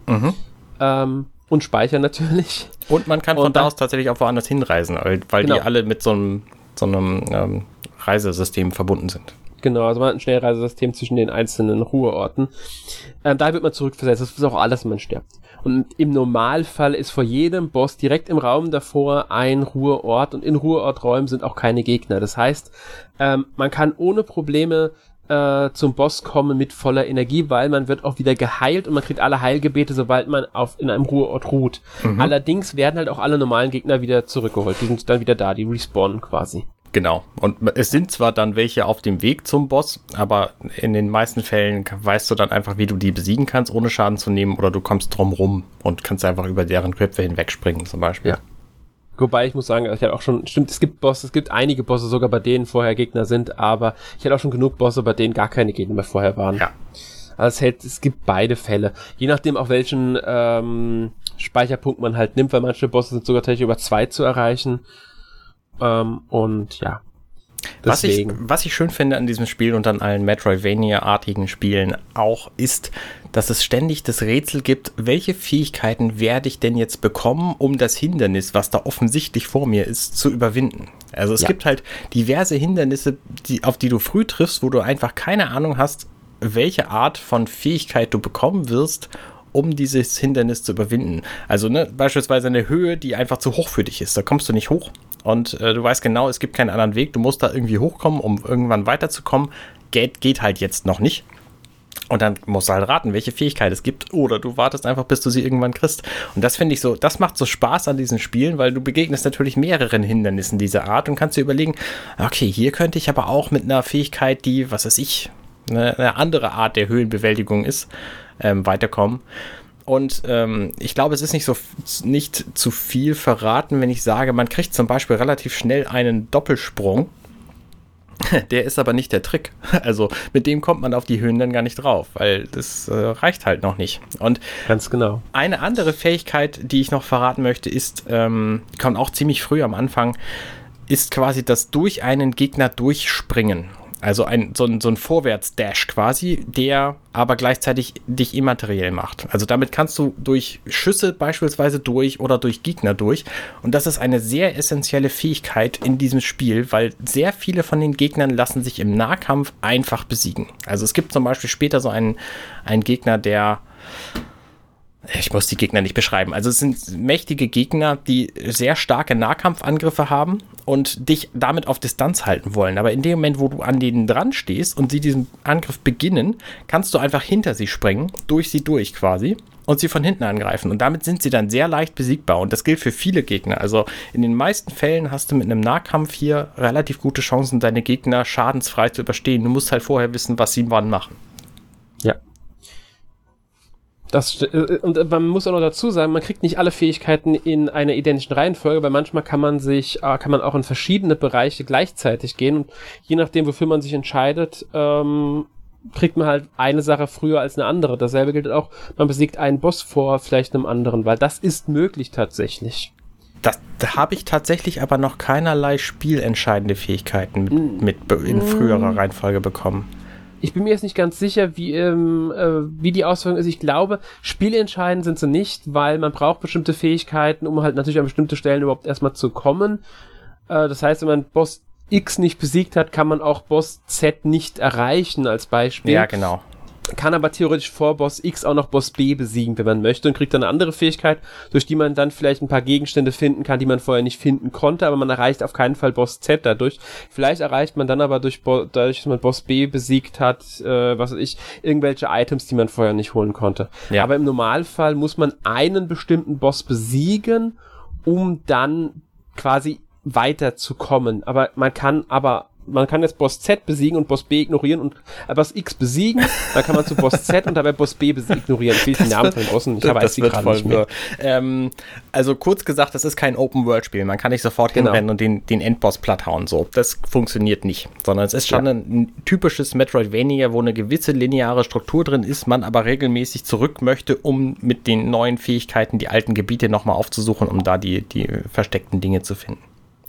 Ähm, und speichern natürlich. Und man kann Und von da aus tatsächlich auch woanders hinreisen, weil, weil Genau. die alle mit so einem, so einem ähm, Reisesystem verbunden sind. Genau, also man hat ein Schnellreisesystem zwischen den einzelnen Ruheorten. Ähm, da wird man zurückversetzt. Das ist auch alles, wenn man stirbt. Und im Normalfall ist vor jedem Boss direkt im Raum davor ein Ruheort und in Ruheorträumen sind auch keine Gegner. Das heißt, ähm, man kann ohne Probleme äh, zum Boss kommen mit voller Energie, weil man wird auch wieder geheilt und man kriegt alle Heilgebete, sobald man auf in einem Ruheort ruht. Allerdings werden halt auch alle normalen Gegner wieder zurückgeholt. Die sind dann wieder da, die respawnen quasi. Genau. Und es sind zwar dann welche auf dem Weg zum Boss, aber in den meisten Fällen weißt du dann einfach, wie du die besiegen kannst, ohne Schaden zu nehmen, oder du kommst drum rum und kannst einfach über deren Köpfe hinwegspringen, zum Beispiel. Ja. Wobei ich muss sagen, ich habe auch schon, stimmt, es gibt Bosse, es gibt einige Bosse sogar, bei denen vorher Gegner sind, aber ich hatte auch schon genug Bosse, bei denen gar keine Gegner mehr vorher waren. Ja. Also es, hält, es gibt beide Fälle. Je nachdem auch welchen ähm, Speicherpunkt man halt nimmt, weil manche Bosse sind sogar tatsächlich über zwei zu erreichen. Ähm, und ja. Was ich, was ich schön finde an diesem Spiel und an allen Metroidvania-artigen Spielen auch, ist, dass es ständig das Rätsel gibt, welche Fähigkeiten werde ich denn jetzt bekommen, um das Hindernis, was da offensichtlich vor mir ist, zu überwinden. Also es ja. gibt halt diverse Hindernisse, die, auf die du früh triffst, wo du einfach keine Ahnung hast, welche Art von Fähigkeit du bekommen wirst, um dieses Hindernis zu überwinden. Also ne, beispielsweise eine Höhe, die einfach zu hoch für dich ist. Da kommst du nicht hoch. Und äh, du weißt genau, es gibt keinen anderen Weg. Du musst da irgendwie hochkommen, um irgendwann weiterzukommen. Geht, geht halt jetzt noch nicht. Und dann musst du halt raten, welche Fähigkeit es gibt. Oder du wartest einfach, bis du sie irgendwann kriegst. Und das finde ich so, das macht so Spaß an diesen Spielen, weil du begegnest natürlich mehreren Hindernissen dieser Art und kannst dir überlegen, okay, hier könnte ich aber auch mit einer Fähigkeit, die, was weiß ich, eine, eine andere Art der Höhlenbewältigung ist, ähm, weiterkommen. Und ähm, ich glaube, es ist nicht so nicht zu viel verraten, wenn ich sage, man kriegt zum Beispiel relativ schnell einen Doppelsprung. Der ist aber nicht der Trick. Also mit dem kommt man auf die Höhen dann gar nicht drauf, weil das äh, reicht halt noch nicht. Und ganz genau. Eine andere Fähigkeit, die ich noch verraten möchte, ist, ähm, kommt auch ziemlich früh am Anfang, ist quasi das durch einen Gegner durchspringen. Also ein, so ein, so ein Vorwärts-Dash quasi, der aber gleichzeitig dich immateriell macht. Also damit kannst du durch Schüsse beispielsweise durch oder durch Gegner durch. Und das ist eine sehr essentielle Fähigkeit in diesem Spiel, weil sehr viele von den Gegnern lassen sich im Nahkampf einfach besiegen. Also es gibt zum Beispiel später so einen, einen Gegner, der ich muss die Gegner nicht beschreiben. Also es sind mächtige Gegner, die sehr starke Nahkampfangriffe haben und dich damit auf Distanz halten wollen. Aber in dem Moment, wo du an denen dran stehst und sie diesen Angriff beginnen, kannst du einfach hinter sie springen, durch sie durch quasi und sie von hinten angreifen. Und damit sind sie dann sehr leicht besiegbar. Und das gilt für viele Gegner. Also in den meisten Fällen hast du mit einem Nahkampf hier relativ gute Chancen, deine Gegner schadensfrei zu überstehen. Du musst halt vorher wissen, was sie wann machen. Ja, das, äh, und man muss auch noch dazu sagen, man kriegt nicht alle Fähigkeiten in einer identischen Reihenfolge, weil manchmal kann man sich, äh, kann man auch in verschiedene Bereiche gleichzeitig gehen und je nachdem, wofür man sich entscheidet, ähm, kriegt man halt eine Sache früher als eine andere. Dasselbe gilt auch, man besiegt einen Boss vor vielleicht einem anderen, weil das ist möglich tatsächlich. Das, da habe ich tatsächlich aber noch keinerlei spielentscheidende Fähigkeiten mit, mit in früherer Reihenfolge bekommen ich bin mir jetzt nicht ganz sicher, wie, ähm, äh, wie die Ausführung ist. Ich glaube, spielentscheidend sind sie nicht, weil man braucht bestimmte Fähigkeiten, um halt natürlich an bestimmte Stellen überhaupt erstmal zu kommen. Äh, das heißt, wenn man Boss X nicht besiegt hat, kann man auch Boss Z nicht erreichen, als Beispiel. Ja, genau kann aber theoretisch vor Boss X auch noch Boss B besiegen, wenn man möchte, und kriegt dann eine andere Fähigkeit, durch die man dann vielleicht ein paar Gegenstände finden kann, die man vorher nicht finden konnte, aber man erreicht auf keinen Fall Boss Z dadurch. Vielleicht erreicht man dann aber durch, dadurch, dass man Boss B besiegt hat, äh, was weiß ich, irgendwelche Items, die man vorher nicht holen konnte. Ja. Aber im Normalfall muss man einen bestimmten Boss besiegen, um dann quasi weiterzukommen. Aber man kann aber man kann jetzt Boss Z besiegen und Boss B ignorieren und äh, Boss X besiegen, dann kann man zu Boss Z und dabei Boss B ignorieren. Ich will den Namen von außen, ich das weiß die gerade nicht mehr. Ähm, also kurz gesagt, das ist kein Open-World-Spiel. Man kann nicht sofort genau. hinrennen und den, den Endboss platt hauen. So. Das funktioniert nicht. Sondern es ist schon ja. ein, typisches Metroidvania, wo eine gewisse lineare Struktur drin ist, man aber regelmäßig zurück möchte, um mit den neuen Fähigkeiten die alten Gebiete nochmal aufzusuchen, um da die, die versteckten Dinge zu finden.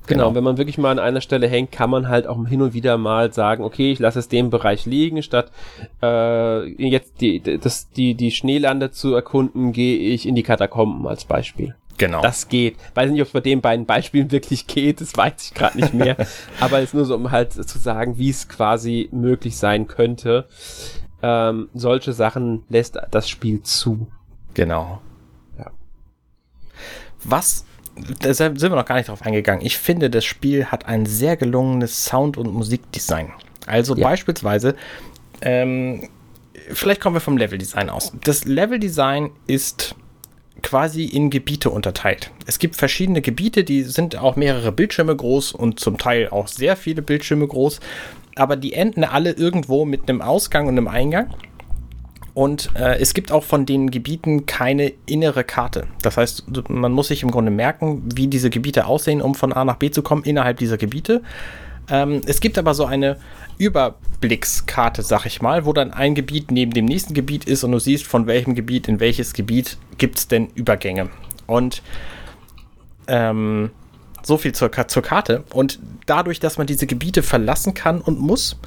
Genau, genau, wenn man wirklich mal an einer Stelle hängt, kann man halt auch hin und wieder mal sagen, okay, ich lasse es dem Bereich liegen, statt äh, jetzt die, das, die, die Schneelande zu erkunden, gehe ich in die Katakomben als Beispiel. Genau. Das geht. Weiß nicht, ob es bei den beiden Beispielen wirklich geht, das weiß ich gerade nicht mehr. Aber es ist nur so, um halt zu sagen, wie es quasi möglich sein könnte. Ähm, solche Sachen lässt das Spiel zu. Genau. Ja. Was da sind wir noch gar nicht drauf eingegangen. Ich finde, das Spiel hat ein sehr gelungenes Sound- und Musikdesign. Also ja. beispielsweise, ähm, vielleicht kommen wir vom Leveldesign aus. Das Leveldesign ist quasi in Gebiete unterteilt. Es gibt verschiedene Gebiete, die sind auch mehrere Bildschirme groß und zum Teil auch sehr viele Bildschirme groß, aber die enden alle irgendwo mit einem Ausgang und einem Eingang. Und äh, es gibt auch von den Gebieten keine innere Karte. Das heißt, man muss sich im Grunde merken, wie diese Gebiete aussehen, um von A nach B zu kommen innerhalb dieser Gebiete. Ähm, es gibt aber so eine Überblickskarte, sag ich mal, wo dann ein Gebiet neben dem nächsten Gebiet ist und du siehst, von welchem Gebiet in welches Gebiet gibt es denn Übergänge. Und ähm, so viel zur, zur Karte. Und dadurch, dass man diese Gebiete verlassen kann und muss,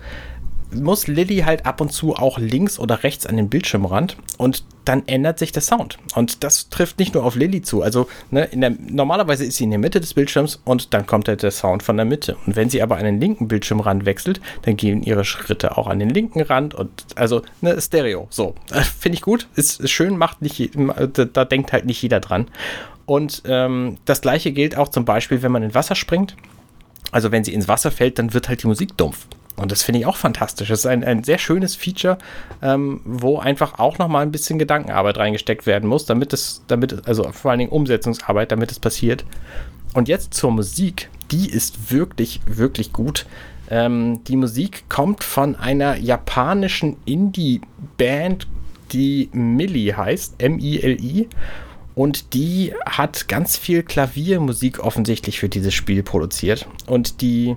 muss Lilly halt ab und zu auch links oder rechts an den Bildschirmrand und dann ändert sich der Sound. Und das trifft nicht nur auf Lilly zu. Also ne, der, normalerweise ist sie in der Mitte des Bildschirms und dann kommt halt der Sound von der Mitte. Und wenn sie aber an den linken Bildschirmrand wechselt, dann gehen ihre Schritte auch an den linken Rand und also ne, Stereo. So, äh, finde ich gut, ist, ist, schön, macht nicht, da, da denkt halt nicht jeder dran. Und ähm, das gleiche gilt auch zum Beispiel, wenn man in Wasser springt. Also wenn sie ins Wasser fällt, dann wird halt die Musik dumpf. Und das finde ich auch fantastisch. Das ist ein, ein sehr schönes Feature, ähm, wo einfach auch nochmal ein bisschen Gedankenarbeit reingesteckt werden muss, damit es, damit, also vor allen Dingen Umsetzungsarbeit, damit es passiert. Und jetzt zur Musik. Die ist wirklich, wirklich gut. Ähm, die Musik kommt von einer japanischen Indie-Band, die Milli heißt, M-I-L-I. Und die hat ganz viel Klaviermusik offensichtlich für dieses Spiel produziert. Und die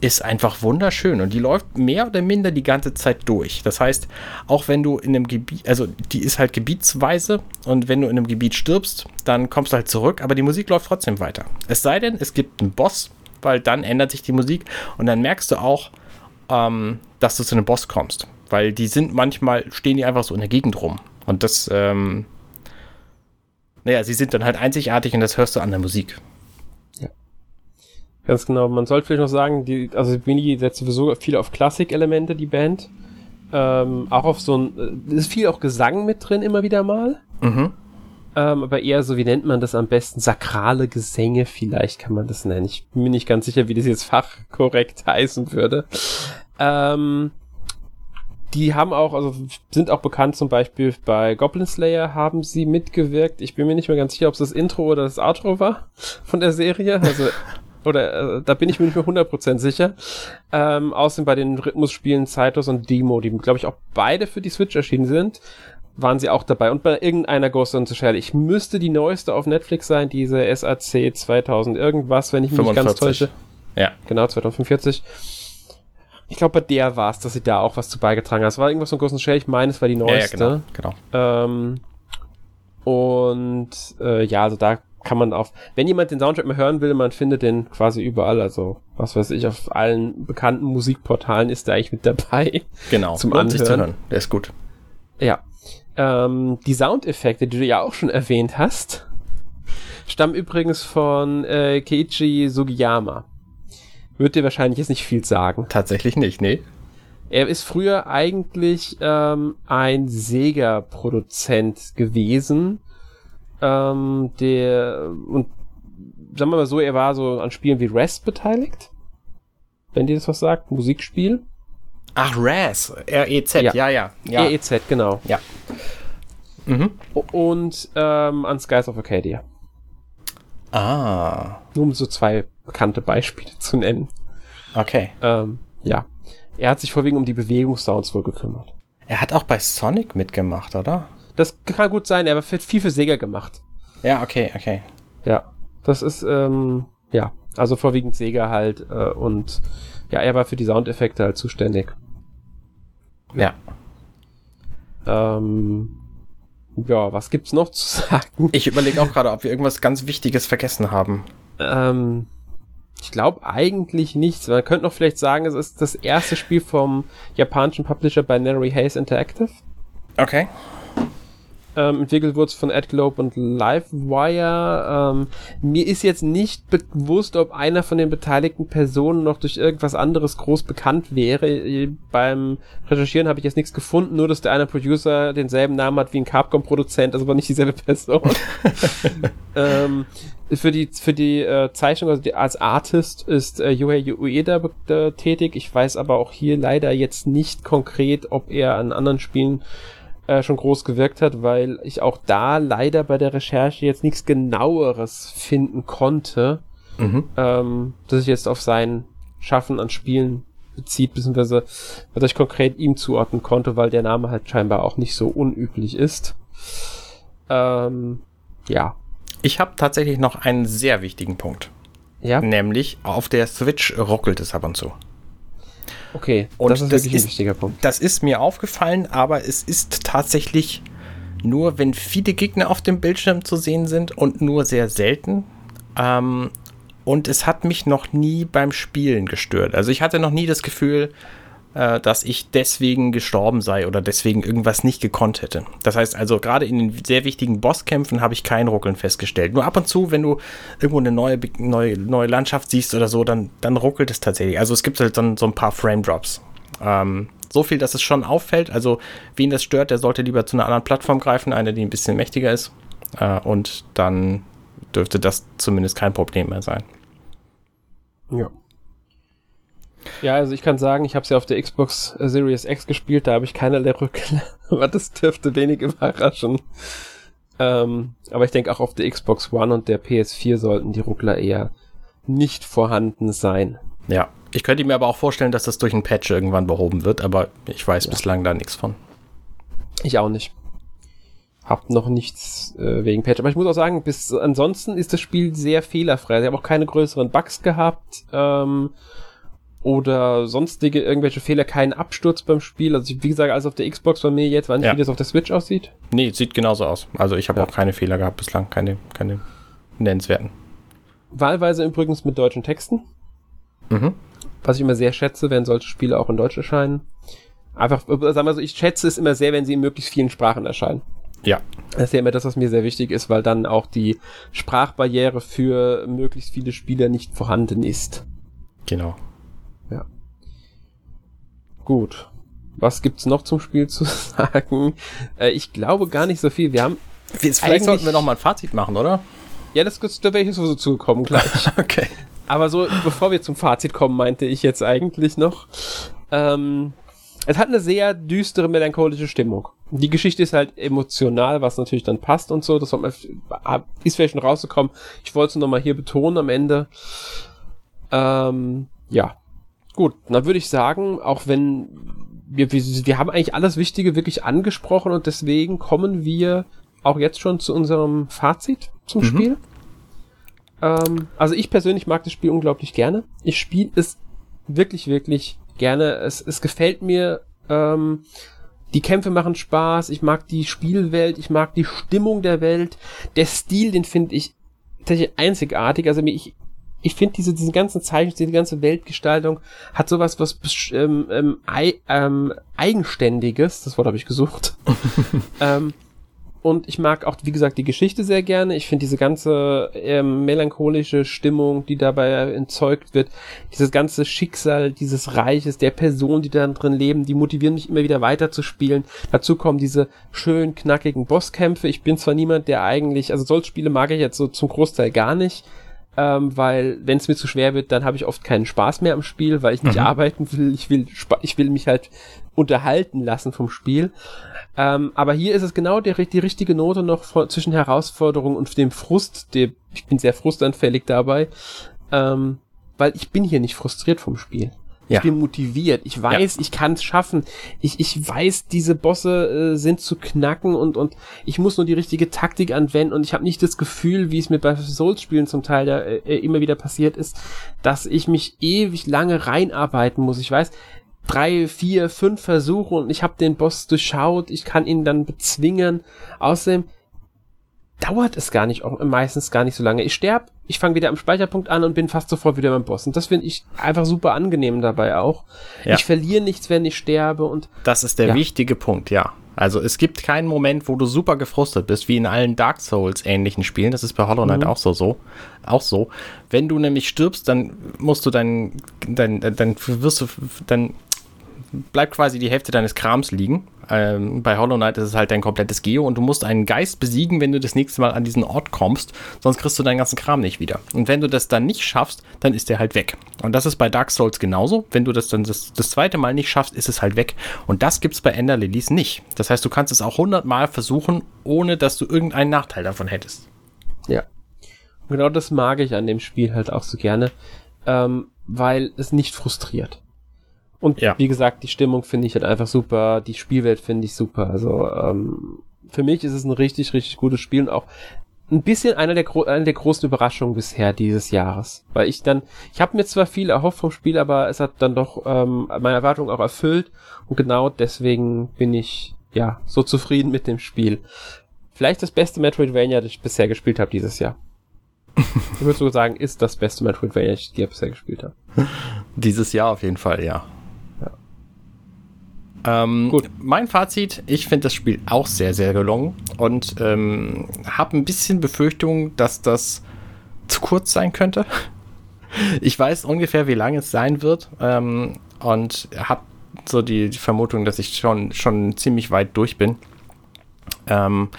ist einfach wunderschön und die läuft mehr oder minder die ganze Zeit durch. Das heißt, auch wenn du in einem Gebiet, also die ist halt gebietsweise und wenn du in einem Gebiet stirbst, dann kommst du halt zurück, aber die Musik läuft trotzdem weiter. Es sei denn, es gibt einen Boss, weil dann ändert sich die Musik und dann merkst du auch, ähm, dass du zu einem Boss kommst, weil die sind manchmal, stehen die einfach so in der Gegend rum und das, ähm, naja, sie sind dann halt einzigartig und das hörst du an der Musik. Ganz genau. Man sollte vielleicht noch sagen, die, also Mini setzt sowieso viel auf Klassik-Elemente, die Band. Ähm, auch auf so ein, äh, ist viel auch Gesang mit drin immer wieder mal. Mhm. Ähm, aber eher so, wie nennt man das am besten? Sakrale Gesänge vielleicht kann man das nennen. Ich bin mir nicht ganz sicher, wie das jetzt fachkorrekt heißen würde. Ähm, die haben auch, also sind auch bekannt zum Beispiel bei Goblin Slayer haben sie mitgewirkt. Ich bin mir nicht mehr ganz sicher, ob es das Intro oder das Outro war von der Serie. Also oder äh, da bin ich mir nicht mehr 100% sicher. Ähm, außerdem bei den Rhythmusspielen Cytos und Demo, die glaube ich auch beide für die Switch erschienen sind, waren sie auch dabei. Und bei irgendeiner Ghost in the Shell. Ich müsste die neueste auf Netflix sein, diese SAC 2000 irgendwas, wenn ich mich 45. nicht ganz täusche. Ja. Genau, 2045. Ich glaube, bei der war es, dass sie da auch was zu beigetragen hat. Es war irgendwas von Ghost in the Shell, ich meine, es war die neueste. Ja, ja genau. genau. Ähm, und äh, ja, also da kann man auf, wenn jemand den Soundtrack mal hören will, man findet den quasi überall, also was weiß ich, auf allen bekannten Musikportalen ist der eigentlich mit dabei. Genau, zum Lohnt Anhören. Sich zu hören. Der ist gut. Ja. Ähm, die Soundeffekte, die du ja auch schon erwähnt hast, stammen übrigens von äh, Keiichi Sugiyama. Wird dir wahrscheinlich jetzt nicht viel sagen. Tatsächlich nicht, nee. Er ist früher eigentlich ähm, ein Sega-Produzent gewesen ähm, der, und sagen wir mal so, er war so an Spielen wie Rest beteiligt. Wenn dir das was sagt, Musikspiel. Ach, Raz, R-E-Z, ja. ja, ja, ja. R-E-Z, genau. Ja. Mhm. Und ähm, an Skies of Arcadia. Ah. Nur um so zwei bekannte Beispiele zu nennen. Okay. Ähm, ja. Er hat sich vorwiegend um die Bewegungssounds wohl gekümmert. Er hat auch bei Sonic mitgemacht, oder? Das kann gut sein, er hat viel für Sega gemacht. Ja, okay, okay. Ja, das ist, ähm, ja, also vorwiegend Sega halt äh, und ja, er war für die Soundeffekte halt zuständig. Ja. Ähm, ja, was gibt's noch zu sagen? Ich überlege auch gerade, ob wir irgendwas ganz Wichtiges vergessen haben. Ähm, ich glaube eigentlich nichts. Man könnte noch vielleicht sagen, es ist das erste Spiel vom japanischen Publisher Binary Haze Interactive. Okay. Ähm, entwickelt wurde es von AdGlobe und Livewire. Ähm, mir ist jetzt nicht bewusst, ob einer von den beteiligten Personen noch durch irgendwas anderes groß bekannt wäre. Beim Recherchieren habe ich jetzt nichts gefunden, nur dass der eine Producer denselben Namen hat wie ein Capcom-Produzent, also war nicht dieselbe Person. ähm, für die für die äh, Zeichnung also die, als Artist ist äh, Yohei Ueda äh, tätig. Ich weiß aber auch hier leider jetzt nicht konkret, ob er an anderen Spielen äh, schon groß gewirkt hat, weil ich auch da leider bei der Recherche jetzt nichts genaueres finden konnte, mhm. ähm, dass ich jetzt auf sein Schaffen an Spielen bezieht, beziehungsweise was ich konkret ihm zuordnen konnte, weil der Name halt scheinbar auch nicht so unüblich ist. Ähm, ja. Ich habe tatsächlich noch einen sehr wichtigen Punkt. Ja. Nämlich auf der Switch ruckelt es ab und zu. Okay, Und das ist das wirklich ist- ein wichtiger Punkt. Das ist mir aufgefallen, aber es ist tatsächlich nur, wenn viele Gegner auf dem Bildschirm zu sehen sind und nur sehr selten. Ähm, und es hat mich noch nie beim Spielen gestört. Also ich hatte noch nie das Gefühl, äh, dass ich deswegen gestorben sei oder deswegen irgendwas nicht gekonnt hätte. Das heißt also, gerade in den sehr wichtigen Bosskämpfen habe ich kein Ruckeln festgestellt. Nur ab und zu, wenn du irgendwo eine neue, neue, neue Landschaft siehst oder so, dann, dann ruckelt es tatsächlich. Also es gibt halt dann so ein paar Frame-Drops. Ähm, so viel, dass es schon auffällt. Also, wen das stört, der sollte lieber zu einer anderen Plattform greifen, eine, die ein bisschen mächtiger ist. Äh, und dann dürfte das zumindest kein Problem mehr sein. Ja. Ja, also ich kann sagen, ich habe es ja auf der Xbox Series X gespielt, da habe ich keinerlei Rückkehr. Aber das dürfte wenig überraschen. Ähm, aber ich denke auch auf der Xbox One und der PS4 sollten die Ruckler eher nicht vorhanden sein. Ja. Ich könnte mir aber auch vorstellen, dass das durch einen Patch irgendwann behoben wird, aber ich weiß Ja. bislang da nichts von. Ich auch nicht. Hab noch nichts äh, wegen Patch. Aber ich muss auch sagen, bis ansonsten ist das Spiel sehr fehlerfrei. Sie haben auch keine größeren Bugs gehabt. Ähm, oder sonstige irgendwelche Fehler, keinen Absturz beim Spiel. Also wie gesagt, alles auf der Xbox bei mir jetzt, nicht, Ja. wie das auf der Switch aussieht. Nee, sieht genauso aus. Also ich habe Ja. auch keine Fehler gehabt bislang, keine, keine nennenswerten. Wahlweise übrigens mit deutschen Texten, Mhm. was ich immer sehr schätze, wenn solche Spiele auch in Deutsch erscheinen. Einfach, äh, sagen wir so, ich schätze es immer sehr, wenn sie in möglichst vielen Sprachen erscheinen. Ja, Das ist ja immer das, was mir sehr wichtig ist, weil dann auch die Sprachbarriere für möglichst viele Spieler nicht vorhanden ist. genau. Gut. Was gibt's noch zum Spiel zu sagen? Äh, ich glaube gar nicht so viel. Wir haben, Vielleicht Eigentlich- sollten wir noch mal ein Fazit machen, oder? ja, das, da wäre ich sowieso zugekommen gleich. Okay. Aber so, bevor wir zum Fazit kommen, meinte ich jetzt eigentlich noch. Ähm, es hat eine sehr düstere, melancholische Stimmung. Die Geschichte ist halt emotional, was natürlich dann passt und so. Das ist vielleicht schon rausgekommen. Ich wollte es nur noch mal hier betonen am Ende. Ähm, ja. Gut, dann würde ich sagen, auch wenn wir, wir, wir haben eigentlich alles Wichtige wirklich angesprochen und deswegen kommen wir auch jetzt schon zu unserem Fazit zum Mhm. Spiel. Ähm, also ich persönlich mag das Spiel unglaublich gerne. Ich spiele es wirklich, wirklich gerne. Es, es gefällt mir. Ähm, die Kämpfe machen Spaß. Ich mag die Spielwelt. Ich mag die Stimmung der Welt. Der Stil, den finde ich tatsächlich einzigartig. Also ich, ich finde diese, diesen ganzen Zeichen, diese ganze Weltgestaltung hat sowas, was ähm, ähm, ei, ähm, eigenständiges. Das Wort habe ich gesucht. ähm, und ich mag auch, wie gesagt, die Geschichte sehr gerne. Ich finde diese ganze ähm, melancholische Stimmung, die dabei entzeugt wird, dieses ganze Schicksal dieses Reiches, der Personen, die da drin leben, die motivieren mich immer wieder weiter zu spielen. Dazu kommen diese schön knackigen Bosskämpfe. Ich bin zwar niemand, der eigentlich, also solche Spiele mag ich jetzt so zum Großteil gar nicht, ähm, weil wenn es mir zu schwer wird, dann habe ich oft keinen Spaß mehr am Spiel, weil ich nicht Mhm. arbeiten will. Ich will, ich will mich halt unterhalten lassen vom Spiel. Ähm, aber hier ist es genau die, die richtige Note noch vor, zwischen Herausforderung und dem Frust. Der, ich bin sehr frustanfällig dabei, ähm, weil ich bin hier nicht frustriert vom Spiel. Ich Ja. bin motiviert. Ich weiß, ich kann es schaffen. Ich, ich weiß, diese Bosse äh, sind zu knacken und, und ich muss nur die richtige Taktik anwenden und ich habe nicht das Gefühl, wie es mir bei Souls-Spielen zum Teil da, äh, immer wieder passiert ist, dass ich mich ewig lange reinarbeiten muss. Ich weiß, drei, vier, fünf Versuche und ich habe den Boss durchschaut, ich kann ihn dann bezwingen. Außerdem dauert es gar nicht, auch meistens gar nicht so lange. Ich sterb, ich fange wieder am Speicherpunkt an und bin fast sofort wieder beim Boss. Und das finde ich einfach super angenehm dabei auch. Ja. Ich verliere nichts, wenn ich sterbe und Das ist der Ja. wichtige Punkt, ja. Also es gibt keinen Moment, wo du super gefrustet bist, wie in allen Dark Souls ähnlichen Spielen. Das ist bei Hollow Knight Mhm. auch so, so, auch so. Wenn du nämlich stirbst, dann musst du dein, dein, dann wirst du, dann bleibt quasi die Hälfte deines Krams liegen. Ähm, bei Hollow Knight ist es halt dein komplettes Geo und du musst einen Geist besiegen, wenn du das nächste Mal an diesen Ort kommst, sonst kriegst du deinen ganzen Kram nicht wieder. Und wenn du das dann nicht schaffst, dann ist der halt weg. Und das ist bei Dark Souls genauso. Wenn du das dann das, das zweite Mal nicht schaffst, ist es halt weg. Und das gibt's bei Ender Lilies nicht. Das heißt, du kannst es auch hundertmal versuchen, ohne dass du irgendeinen Nachteil davon hättest. Ja. Genau das mag ich an dem Spiel halt auch so gerne, ähm, weil es nicht frustriert. Und ja. wie gesagt, die Stimmung finde ich halt einfach super, die Spielwelt finde ich super. Also ähm, für mich ist es ein richtig, richtig gutes Spiel und auch ein bisschen einer der, einer der großen Überraschungen bisher dieses Jahres. Weil ich dann, ich habe mir zwar viel erhofft vom Spiel, aber es hat dann doch ähm, meine Erwartungen auch erfüllt. Und genau deswegen bin ich ja so zufrieden mit dem Spiel. Vielleicht das beste Metroidvania, das ich bisher gespielt habe dieses Jahr. ich würde so sagen, ist das beste Metroidvania, das ich bisher gespielt habe. Dieses Jahr auf jeden Fall, ja. Ähm, Gut. Mein Fazit, ich finde das Spiel auch sehr, sehr gelungen und ähm, habe ein bisschen Befürchtung, dass das zu kurz sein könnte. Ich weiß ungefähr, wie lang es sein wird ähm, und habe so die, die, Vermutung, dass ich schon, schon ziemlich weit durch bin. Ähm,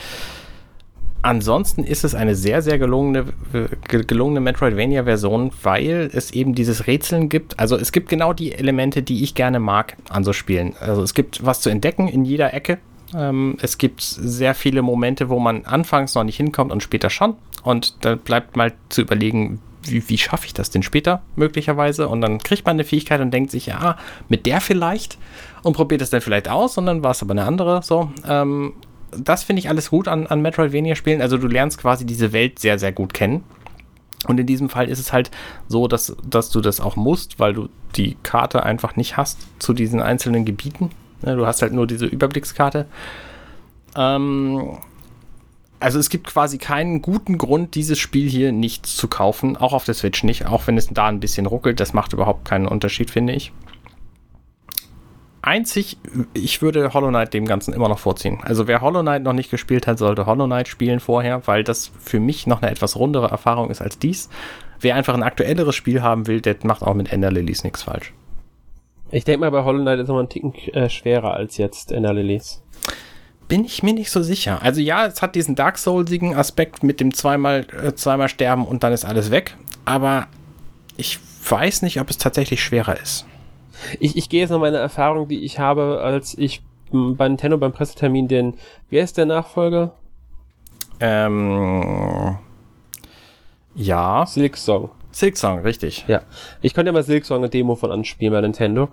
Ansonsten ist es eine sehr, sehr gelungene, gelungene Metroidvania-Version, weil es eben dieses Rätseln gibt. Also es gibt genau die Elemente, die ich gerne mag an so Spielen. Also es gibt was zu entdecken in jeder Ecke. Ähm, es gibt sehr viele Momente, wo man anfangs noch nicht hinkommt und später schon. Und da bleibt mal zu überlegen, wie, wie schaffe ich das denn später möglicherweise? Und dann kriegt man eine Fähigkeit und denkt sich, ja, mit der vielleicht und probiert es dann vielleicht aus und dann war es aber eine andere. So, ähm, das finde ich alles gut an, an Metroidvania-Spielen. Also du lernst quasi diese Welt sehr, sehr gut kennen. Und in diesem Fall ist es halt so, dass, dass du das auch musst, weil du die Karte einfach nicht hast zu diesen einzelnen Gebieten. Du hast halt nur diese Überblickskarte. Ähm, also es gibt quasi keinen guten Grund, dieses Spiel hier nicht zu kaufen, auch auf der Switch nicht, auch wenn es da ein bisschen ruckelt. Das macht überhaupt keinen Unterschied, finde ich einzig, ich würde Hollow Knight dem Ganzen immer noch vorziehen. Also wer Hollow Knight noch nicht gespielt hat, sollte Hollow Knight spielen vorher, weil das für mich noch eine etwas rundere Erfahrung ist als dies. Wer einfach ein aktuelleres Spiel haben will, der macht auch mit Ender Lilies nichts falsch. Ich denke mal, bei Hollow Knight ist noch ein Ticken äh, schwerer als jetzt Ender Lilies. Bin ich mir nicht so sicher. Also ja, es hat diesen Dark Soulsigen Aspekt mit dem zweimal, äh, zweimal sterben und dann ist alles weg. Aber ich weiß nicht, ob es tatsächlich schwerer ist. Ich, ich gehe jetzt noch meine Erfahrung, die ich habe, als ich bei Nintendo beim Pressetermin den, wer ist der Nachfolger? Ähm, ja. Silk Song. Silk Song, richtig. Ja. Ich konnte ja mal Silk Song eine Demo von anspielen bei Nintendo.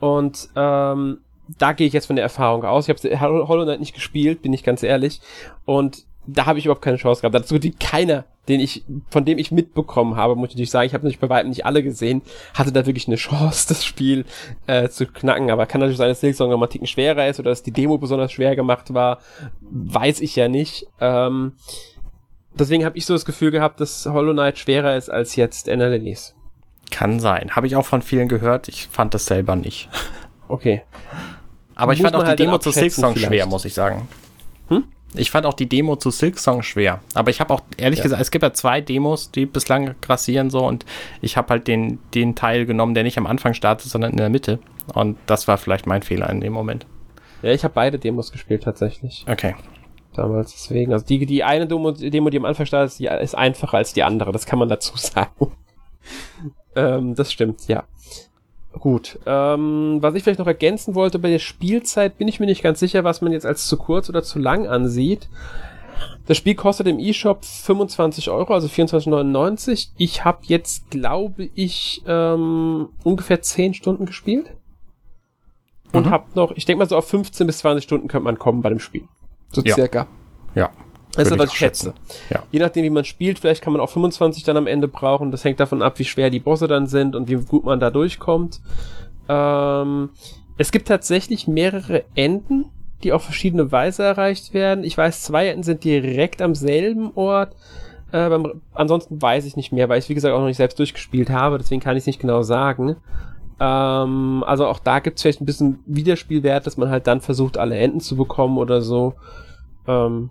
Und ähm, da gehe ich jetzt von der Erfahrung aus. Ich habe Hollow Knight nicht gespielt, bin ich ganz ehrlich. Und da habe ich überhaupt keine Chance gehabt. Dazu die keiner, den ich, von dem ich mitbekommen habe, muss ich natürlich sagen, ich habe natürlich bei weitem nicht alle gesehen, hatte da wirklich eine Chance, das Spiel äh, zu knacken. Aber kann natürlich sein, dass Silksong noch mal Ticken schwerer ist oder dass die Demo besonders schwer gemacht war. Weiß ich ja nicht. Ähm, deswegen habe ich so das Gefühl gehabt, dass Hollow Knight schwerer ist als jetzt NLNs. Kann sein. Habe ich auch von vielen gehört. Ich fand das selber nicht. Okay. Aber ich fand auch die halt Demo zu Silksong schwer, muss ich sagen. Hm? Ich fand auch die Demo zu Silksong schwer. Aber ich habe auch, ehrlich ja. gesagt, es gibt ja zwei Demos, die bislang grassieren so und ich habe halt den, den Teil genommen, der nicht am Anfang startet, sondern in der Mitte. Und das war vielleicht mein Fehler in dem Moment. Ja, ich habe beide Demos gespielt tatsächlich. Okay. Damals deswegen. Also die, die eine Demo, Demo, die am Anfang startet, ist, ist einfacher als die andere, das kann man dazu sagen. ähm, das stimmt, ja. Gut. Ähm, was ich vielleicht noch ergänzen wollte, bei der Spielzeit bin ich mir nicht ganz sicher, was man jetzt als zu kurz oder zu lang ansieht. Das Spiel kostet im eShop 25 Euro, also 24,99. Ich habe jetzt, glaube ich, ähm, ungefähr 10 Stunden gespielt. Und mhm. habe noch, ich denke mal so auf 15 bis 20 Stunden könnte man kommen bei dem Spiel. So ja. circa. Ja. Das ist, was ich schätze. Ja. Je nachdem, wie man spielt, vielleicht kann man auch 25 dann am Ende brauchen. Das hängt davon ab, wie schwer die Bosse dann sind und wie gut man da durchkommt. Ähm, es gibt tatsächlich mehrere Enden, die auf verschiedene Weise erreicht werden. Ich weiß, zwei Enden sind direkt am selben Ort. Äh, beim, ansonsten weiß ich nicht mehr, weil ich, wie gesagt, auch noch nicht selbst durchgespielt habe. Deswegen kann ich es nicht genau sagen. Ähm, also auch da gibt es vielleicht ein bisschen Wiederspielwert, dass man halt dann versucht, alle Enden zu bekommen oder so. Ähm,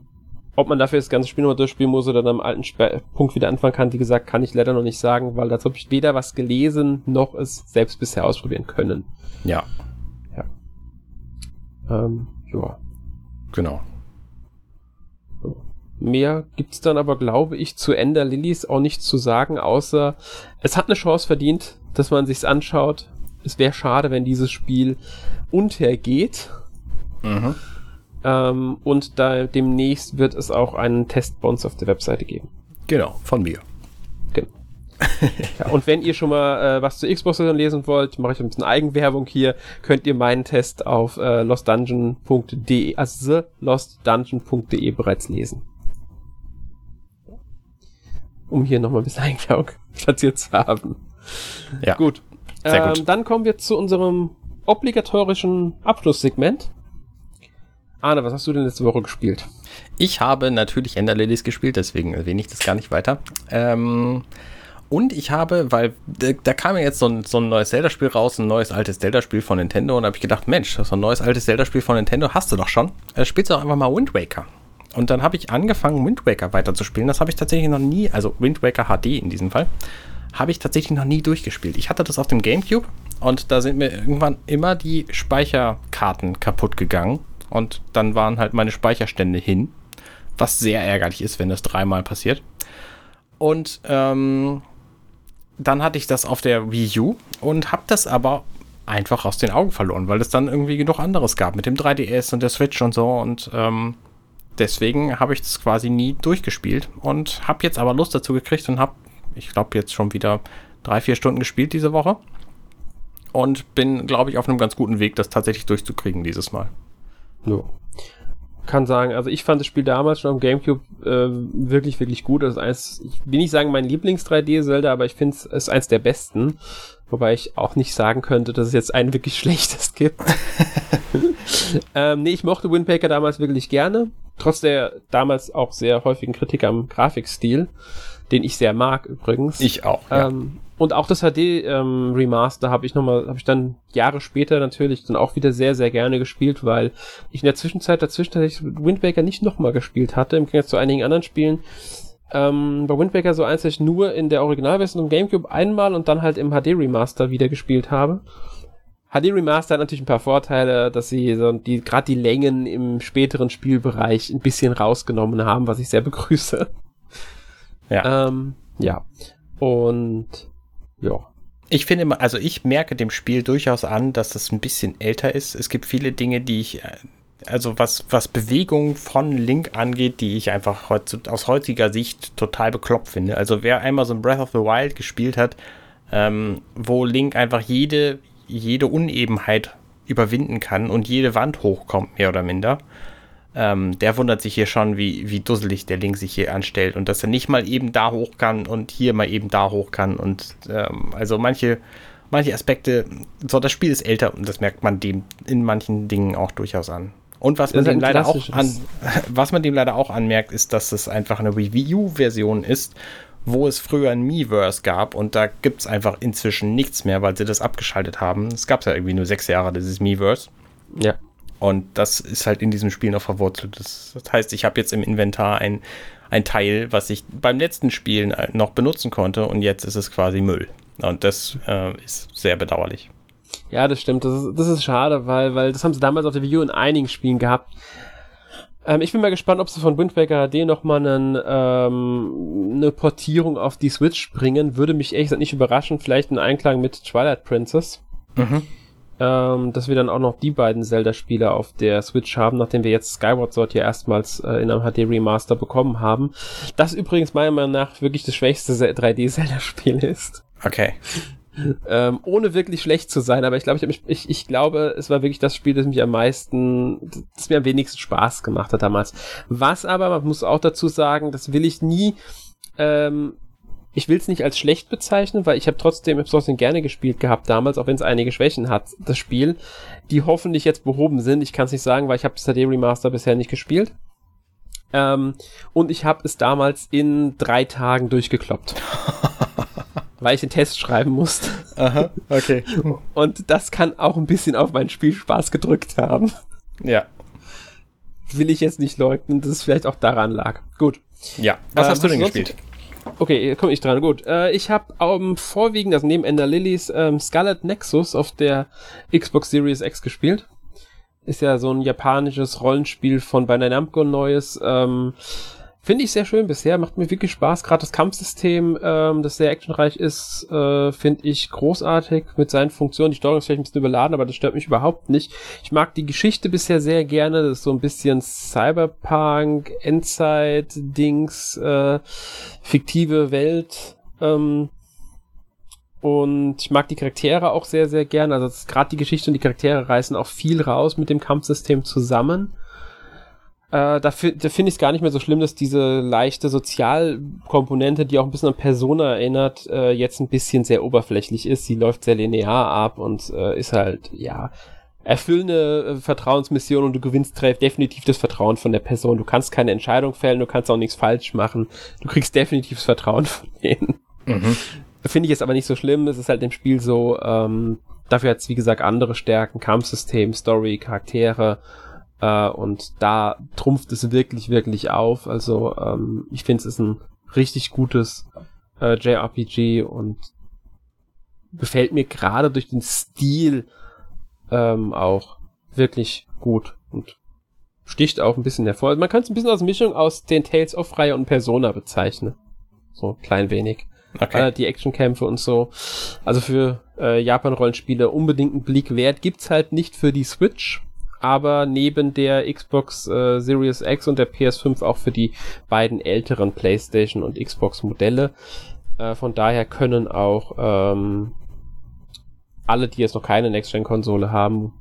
ob man dafür das ganze Spiel nochmal durchspielen muss oder dann am alten Sp Punkt wieder anfangen kann, wie gesagt, kann ich leider noch nicht sagen, weil dazu habe ich weder was gelesen, noch es selbst bisher ausprobieren können. Ja. Ja. Ähm, ja. Genau. Mehr gibt's dann aber, glaube ich, zu Ender Lilies auch nicht zu sagen, außer es hat eine Chance verdient, dass man sich's anschaut. Es wäre schade, wenn dieses Spiel untergeht. Mhm. Ähm, und da demnächst wird es auch einen Test bei uns auf der Webseite geben. Genau, von mir. Genau. ja, und wenn ihr schon mal äh, was zu Xbox lesen wollt, mache ich ein bisschen Eigenwerbung hier, könnt ihr meinen Test auf äh, lostdungeon.de, also thelostdungeon.de bereits lesen. Um hier nochmal ein bisschen Eigenwerbung platziert zu haben. Ja. Gut. Sehr gut. Ähm, dann kommen wir zu unserem obligatorischen Abschlusssegment. Arne, was hast du denn letzte Woche gespielt? Ich habe natürlich Ender Lilies gespielt, deswegen erwähne ich das gar nicht weiter. Ähm, und ich habe, weil da, da kam ja jetzt so ein, so ein neues Zelda-Spiel raus, ein neues altes Zelda-Spiel von Nintendo. Und da habe ich gedacht, Mensch, so ein neues altes Zelda-Spiel von Nintendo hast du doch schon. Äh, spielst du doch einfach mal Wind Waker. Und dann habe ich angefangen, Wind Waker weiterzuspielen. Das habe ich tatsächlich noch nie, also Wind Waker HD in diesem Fall, habe ich tatsächlich noch nie durchgespielt. Ich hatte das auf dem GameCube und da sind mir irgendwann immer die Speicherkarten kaputt gegangen. Und dann waren halt meine Speicherstände hin. Was sehr ärgerlich ist, wenn das dreimal passiert. Und ähm, dann hatte ich das auf der Wii U und habe das aber einfach aus den Augen verloren, weil es dann irgendwie genug anderes gab mit dem 3DS und der Switch und so. Und ähm, deswegen habe ich das quasi nie durchgespielt und habe jetzt aber Lust dazu gekriegt und habe, ich glaube, jetzt schon wieder drei, vier Stunden gespielt diese Woche. Und bin, glaube ich, auf einem ganz guten Weg, das tatsächlich durchzukriegen dieses Mal. Ja. Kann sagen, also ich fand das Spiel damals schon am Gamecube äh, wirklich, wirklich gut. Das ist eins, ich will nicht sagen mein Lieblings-3D-Zelda, aber ich finde es ist eins der besten. Wobei ich auch nicht sagen könnte, dass es jetzt ein wirklich schlechtes gibt. ähm, nee, ich mochte Windpaker damals wirklich gerne. Trotz der damals auch sehr häufigen Kritik am Grafikstil, den ich sehr mag übrigens. Ich auch. Ja. Ähm, und auch das HD ähm, Remaster habe ich noch mal, habe ich dann Jahre später natürlich dann auch wieder sehr sehr gerne gespielt, weil ich in der Zwischenzeit dazwischen tatsächlich Wind Waker nicht noch mal gespielt hatte im Gegensatz zu einigen anderen Spielen. Ähm, bei Wind Waker so ich nur in der Originalversion im GameCube einmal und dann halt im HD Remaster wieder gespielt habe. HD Remaster hat natürlich ein paar Vorteile, dass sie so die gerade die Längen im späteren Spielbereich ein bisschen rausgenommen haben, was ich sehr begrüße. Ja. Ähm, ja. Und ja. Ich finde, also ich merke dem Spiel durchaus an, dass es ein bisschen älter ist. Es gibt viele Dinge, die ich, äh, also was, was Bewegung von Link angeht, die ich einfach heut, aus heutiger Sicht total bekloppt finde. Also wer einmal so ein Breath of the Wild gespielt hat, ähm, wo Link einfach jede, jede Unebenheit überwinden kann und jede Wand hochkommt, mehr oder minder, ähm, der wundert sich hier schon, wie, wie dusselig der Link sich hier anstellt und dass er nicht mal eben da hoch kann und hier mal eben da hoch kann. Und ähm, also manche, manche Aspekte, so das Spiel ist älter und das merkt man dem in manchen Dingen auch durchaus an. Und was man dem leider auch an, was man dem leider auch anmerkt, ist, dass es einfach eine Review-Version ist, wo es früher ein Miiverse gab und da gibt es einfach inzwischen nichts mehr, weil sie das abgeschaltet haben. Es gab ja irgendwie nur sechs Jahre, dieses Miiverse. Ja. Und das ist halt in diesem Spiel noch verwurzelt. Das, heißt, ich habe jetzt im Inventar ein, ein Teil, was ich beim letzten Spielen noch benutzen konnte und jetzt ist es quasi Müll. Und das äh, ist sehr bedauerlich. Ja, das stimmt. Das ist, das ist schade, weil, weil das haben sie damals auf der Wii U in einigen Spielen gehabt. Ähm, ich bin mal gespannt, ob sie von Wind Waker HD nochmal einen, ähm, eine Portierung auf die Switch bringen. Würde mich ehrlich gesagt nicht überraschen. Vielleicht in Einklang mit Twilight Princess. Mhm ähm, dass wir dann auch noch die beiden Zelda-Spiele auf der Switch haben, nachdem wir jetzt Skyward Sword ja erstmals äh, in einem HD-Remaster bekommen haben. Das übrigens meiner Meinung nach wirklich das schwächste 3D-Zelda-Spiel ist. Okay. Ähm, ohne wirklich schlecht zu sein, aber ich glaube, ich, ich, ich glaube, es war wirklich das Spiel, das mich am meisten, das mir am wenigsten Spaß gemacht hat damals. Was aber, man muss auch dazu sagen, das will ich nie ähm, ich will es nicht als schlecht bezeichnen, weil ich habe trotzdem Absolving gerne gespielt gehabt damals, auch wenn es einige Schwächen hat, das Spiel, die hoffentlich jetzt behoben sind. Ich kann es nicht sagen, weil ich habe CD Remaster bisher nicht gespielt. Ähm, und ich habe es damals in drei Tagen durchgekloppt. weil ich den Test schreiben musste. Aha, okay. Und das kann auch ein bisschen auf meinen Spielspaß gedrückt haben. Ja. Will ich jetzt nicht leugnen, dass es vielleicht auch daran lag. Gut. Ja. Was ähm, hast du denn gespielt? Okay, komme ich dran. Gut. Äh, ich habe ähm, vorwiegend, also neben Ender Lilies, ähm, Scarlet Nexus auf der Xbox Series X gespielt. Ist ja so ein japanisches Rollenspiel von Bandai Namco Neues. Ähm, Finde ich sehr schön bisher, macht mir wirklich Spaß. Gerade das Kampfsystem, ähm, das sehr actionreich ist, äh, finde ich großartig mit seinen Funktionen. Die Steuerung ist vielleicht ein bisschen überladen, aber das stört mich überhaupt nicht. Ich mag die Geschichte bisher sehr gerne. Das ist so ein bisschen Cyberpunk, Endzeit-Dings, äh, fiktive Welt. Ähm, Und ich mag die Charaktere auch sehr, sehr gern. Also gerade die Geschichte und die Charaktere reißen auch viel raus mit dem Kampfsystem zusammen. Äh, da, da finde ich es gar nicht mehr so schlimm, dass diese leichte Sozialkomponente, die auch ein bisschen an Persona erinnert, äh, jetzt ein bisschen sehr oberflächlich ist. Sie läuft sehr linear ab und äh, ist halt, ja, erfüllende äh, Vertrauensmission und du gewinnst definitiv das Vertrauen von der Person. Du kannst keine Entscheidung fällen, du kannst auch nichts falsch machen. Du kriegst definitiv das Vertrauen von denen. Mhm. Finde ich jetzt aber nicht so schlimm. Es ist halt im Spiel so, ähm, dafür hat es wie gesagt andere Stärken, Kampfsystem, Story, Charaktere äh, und da trumpft es wirklich, wirklich auf. Also ähm, ich finde es ist ein richtig gutes äh, JRPG und gefällt mir gerade durch den Stil ähm, auch wirklich gut und sticht auch ein bisschen hervor. Man kann es ein bisschen als Mischung aus den Tales of Reihe und Persona bezeichnen. So klein wenig. Okay. Äh, die Actionkämpfe und so. Also für äh, Japan-Rollenspiele unbedingt einen Blick wert. Gibt's halt nicht für die Switch, aber neben der Xbox äh, Series X und der PS5 auch für die beiden älteren PlayStation und Xbox Modelle. Äh, von daher können auch ähm, alle, die jetzt noch keine Next-Gen-Konsole haben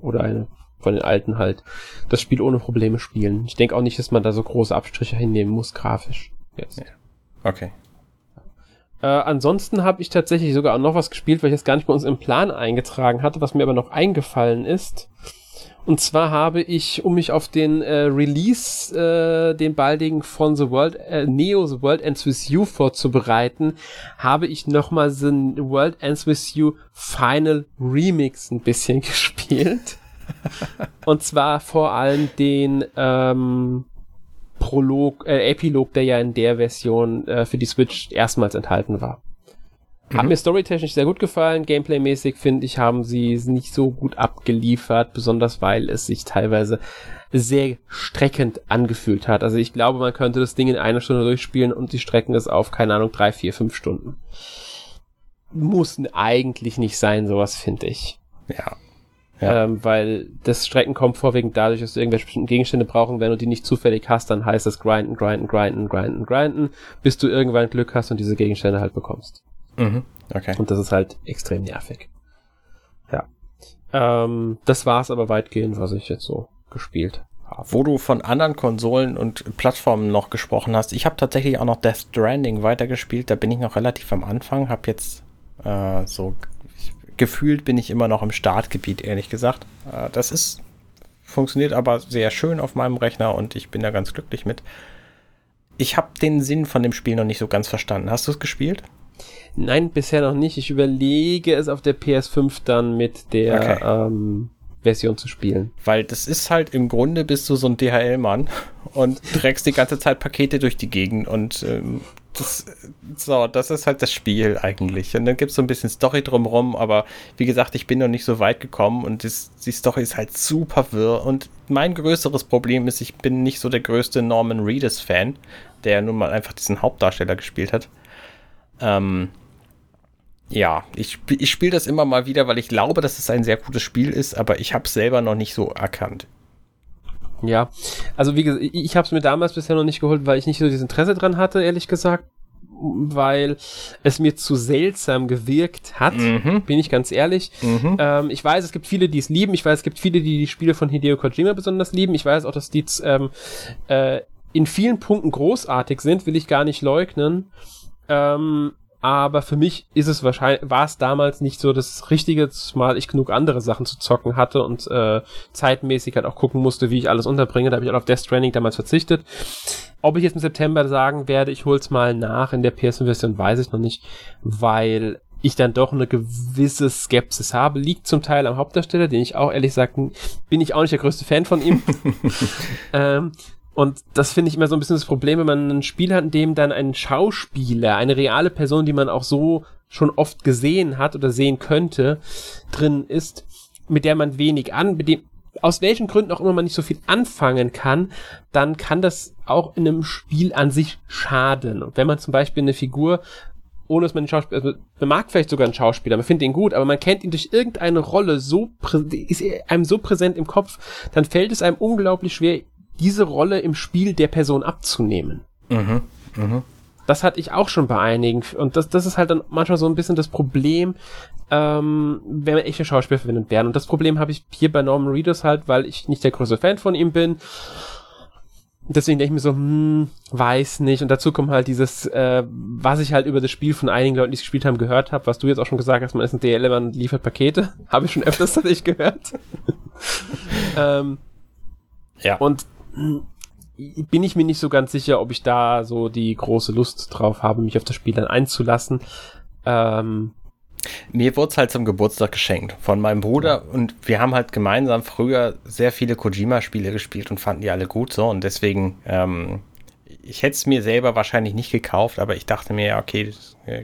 oder eine von den alten halt, das Spiel ohne Probleme spielen. Ich denke auch nicht, dass man da so große Abstriche hinnehmen muss, grafisch. Jetzt. Okay. Äh, ansonsten habe ich tatsächlich sogar auch noch was gespielt, weil ich es gar nicht bei uns im Plan eingetragen hatte, was mir aber noch eingefallen ist. Und zwar habe ich, um mich auf den äh, Release, äh, den baldigen von The World, äh, Neo The World Ends With You vorzubereiten, habe ich nochmal The World Ends With You Final Remix ein bisschen gespielt. Und zwar vor allem den ähm, Prolog, äh, Epilog, der ja in der Version äh, für die Switch erstmals enthalten war. Mhm. Hat mir storytechnisch sehr gut gefallen. Gameplaymäßig finde ich, haben sie es nicht so gut abgeliefert, besonders weil es sich teilweise sehr streckend angefühlt hat. Also ich glaube, man könnte das Ding in einer Stunde durchspielen und die strecken es auf, keine Ahnung, drei, vier, fünf Stunden. Muss eigentlich nicht sein, sowas finde ich. Ja. Ja. Ähm, weil das Strecken kommt vorwiegend dadurch, dass du irgendwelche bestimmten Gegenstände brauchen. Wenn du die nicht zufällig hast, dann heißt das grinden, grinden, grinden, grinden, grinden, bis du irgendwann Glück hast und diese Gegenstände halt bekommst. Mhm. Okay. Und das ist halt extrem nervig. Ja. Ähm, das war es aber weitgehend, was ich jetzt so gespielt habe. Wo du von anderen Konsolen und Plattformen noch gesprochen hast, ich habe tatsächlich auch noch Death Stranding weitergespielt. Da bin ich noch relativ am Anfang, habe jetzt äh, so gefühlt bin ich immer noch im Startgebiet, ehrlich gesagt. Äh, das ist funktioniert aber sehr schön auf meinem Rechner und ich bin da ganz glücklich mit. Ich habe den Sinn von dem Spiel noch nicht so ganz verstanden. Hast du es gespielt? Nein, bisher noch nicht. Ich überlege es auf der PS5 dann mit der okay. ähm, Version zu spielen. Weil das ist halt im Grunde bist du so ein DHL-Mann und trägst die ganze Zeit Pakete durch die Gegend und ähm, das, so, das ist halt das Spiel eigentlich. Und dann gibt es so ein bisschen Story drumherum, aber wie gesagt, ich bin noch nicht so weit gekommen und das, die Story ist halt super wirr. Und mein größeres Problem ist, ich bin nicht so der größte Norman Reedus-Fan, der nun mal einfach diesen Hauptdarsteller gespielt hat. Ähm, ja, ich, ich spiele das immer mal wieder, weil ich glaube, dass es ein sehr gutes Spiel ist, aber ich habe es selber noch nicht so erkannt. Ja, also wie gesagt, ich habe es mir damals bisher noch nicht geholt, weil ich nicht so dieses Interesse dran hatte, ehrlich gesagt, weil es mir zu seltsam gewirkt hat, mhm. bin ich ganz ehrlich. Mhm. Ähm, ich weiß, es gibt viele, die es lieben. Ich weiß, es gibt viele, die die Spiele von Hideo Kojima besonders lieben. Ich weiß auch, dass die ähm, äh, in vielen Punkten großartig sind, will ich gar nicht leugnen. Ähm, aber für mich ist es wahrscheinlich, war es damals nicht so das Richtige, zumal ich genug andere Sachen zu zocken hatte und äh, zeitmäßig halt auch gucken musste, wie ich alles unterbringe. Da habe ich auch auf Death Stranding damals verzichtet. Ob ich jetzt im September sagen werde, ich hol's mal nach in der PS-Version, weiß ich noch nicht, weil ich dann doch eine gewisse Skepsis habe. Liegt zum Teil am Hauptdarsteller, den ich auch ehrlich gesagt, bin ich auch nicht der größte Fan von ihm. ähm, und das finde ich immer so ein bisschen das Problem, wenn man ein Spiel hat, in dem dann ein Schauspieler, eine reale Person, die man auch so schon oft gesehen hat oder sehen könnte, drin ist, mit der man wenig an, mit dem, aus welchen Gründen auch immer man nicht so viel anfangen kann, dann kann das auch in einem Spiel an sich schaden. Und wenn man zum Beispiel eine Figur ohne dass man den Schauspieler, also man mag vielleicht sogar einen Schauspieler, man findet ihn gut, aber man kennt ihn durch irgendeine Rolle so, ist einem so präsent im Kopf, dann fällt es einem unglaublich schwer, diese Rolle im Spiel der Person abzunehmen. Mhm. Mhm. Das hatte ich auch schon bei einigen. Und das, das ist halt dann manchmal so ein bisschen das Problem, ähm, wenn man echte Schauspieler verwendet werden. Und das Problem habe ich hier bei Norman Reedus halt, weil ich nicht der größte Fan von ihm bin. Deswegen denke ich mir so, hm, weiß nicht. Und dazu kommt halt dieses, äh, was ich halt über das Spiel von einigen Leuten, die es gespielt haben, gehört habe, was du jetzt auch schon gesagt hast, man ist ein DL, man liefert Pakete. habe ich schon öfters tatsächlich gehört. ähm, ja. Und bin ich mir nicht so ganz sicher, ob ich da so die große Lust drauf habe, mich auf das Spiel dann einzulassen. Ähm, mir wurde es halt zum Geburtstag geschenkt von meinem Bruder und wir haben halt gemeinsam früher sehr viele Kojima-Spiele gespielt und fanden die alle gut so. Und deswegen, ähm, ich hätte es mir selber wahrscheinlich nicht gekauft, aber ich dachte mir, ja, okay,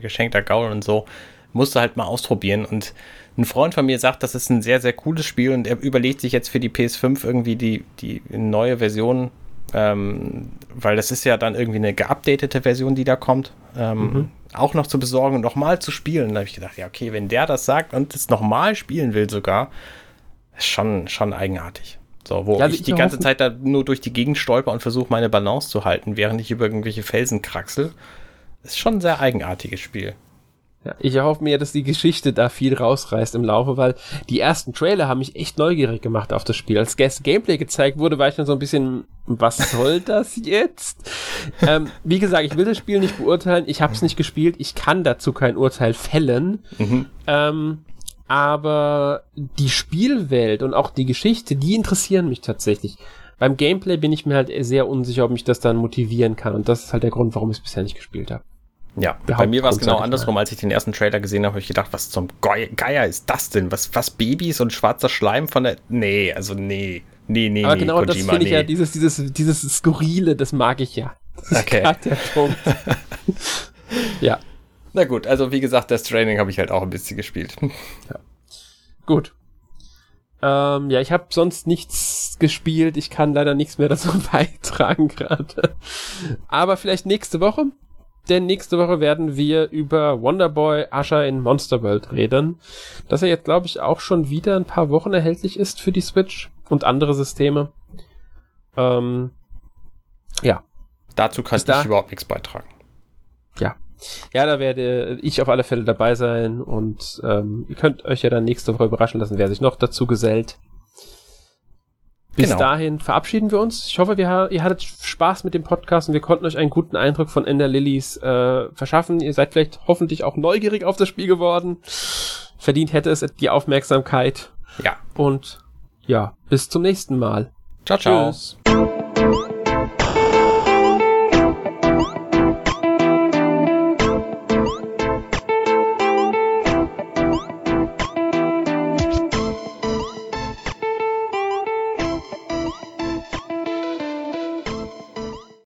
geschenkter Gaul und so, musste halt mal ausprobieren und ein Freund von mir sagt, das ist ein sehr, sehr cooles Spiel und er überlegt sich jetzt für die PS5 irgendwie die, die neue Version ähm, weil das ist ja dann irgendwie eine geupdatete Version, die da kommt, ähm, mhm. auch noch zu besorgen und nochmal zu spielen. Da habe ich gedacht, ja, okay, wenn der das sagt und es nochmal spielen will sogar, ist schon, schon eigenartig. So, wo ja, ich die ganze Zeit da nur durch die Gegend stolper und versuche, meine Balance zu halten, während ich über irgendwelche Felsen kraxel. Ist schon ein sehr eigenartiges Spiel. Ja, ich erhoffe mir, dass die Geschichte da viel rausreißt im Laufe, weil die ersten Trailer haben mich echt neugierig gemacht auf das Spiel. Als Guest Gameplay gezeigt wurde, war ich dann so ein bisschen, was soll das jetzt? ähm, wie gesagt, ich will das Spiel nicht beurteilen, ich habe es nicht gespielt, ich kann dazu kein Urteil fällen. Mhm. Ähm, aber die Spielwelt und auch die Geschichte, die interessieren mich tatsächlich. Beim Gameplay bin ich mir halt sehr unsicher, ob mich das dann motivieren kann. Und das ist halt der Grund, warum ich es bisher nicht gespielt habe. Ja, bei mir war es genau andersrum, als ich den ersten Trailer gesehen habe, habe ich gedacht, was zum Geier ist das denn? Was, was Babys und schwarzer Schleim von der. Nee, also nee. Nee, nee, Aber nee, genau Kojima, das finde ich nee. ja, dieses, dieses, dieses Skurrile, das mag ich ja. Das okay. der Punkt. ja. Na gut, also wie gesagt, das Training habe ich halt auch ein bisschen gespielt. Ja. Gut. Ähm, ja, ich habe sonst nichts gespielt. Ich kann leider nichts mehr dazu beitragen gerade. Aber vielleicht nächste Woche denn nächste Woche werden wir über Wonderboy Asher in Monster World reden, dass er jetzt, glaube ich, auch schon wieder ein paar Wochen erhältlich ist für die Switch und andere Systeme. Ähm, ja. Dazu kann ich da, überhaupt nichts beitragen. Ja. Ja, da werde ich auf alle Fälle dabei sein und ähm, ihr könnt euch ja dann nächste Woche überraschen lassen, wer sich noch dazu gesellt. Bis genau. dahin verabschieden wir uns. Ich hoffe, wir, ihr hattet Spaß mit dem Podcast und wir konnten euch einen guten Eindruck von Ender Lilies äh, verschaffen. Ihr seid vielleicht hoffentlich auch neugierig auf das Spiel geworden. Verdient hätte es die Aufmerksamkeit. Ja. Und ja, bis zum nächsten Mal. Ciao, ciao. Tschüss.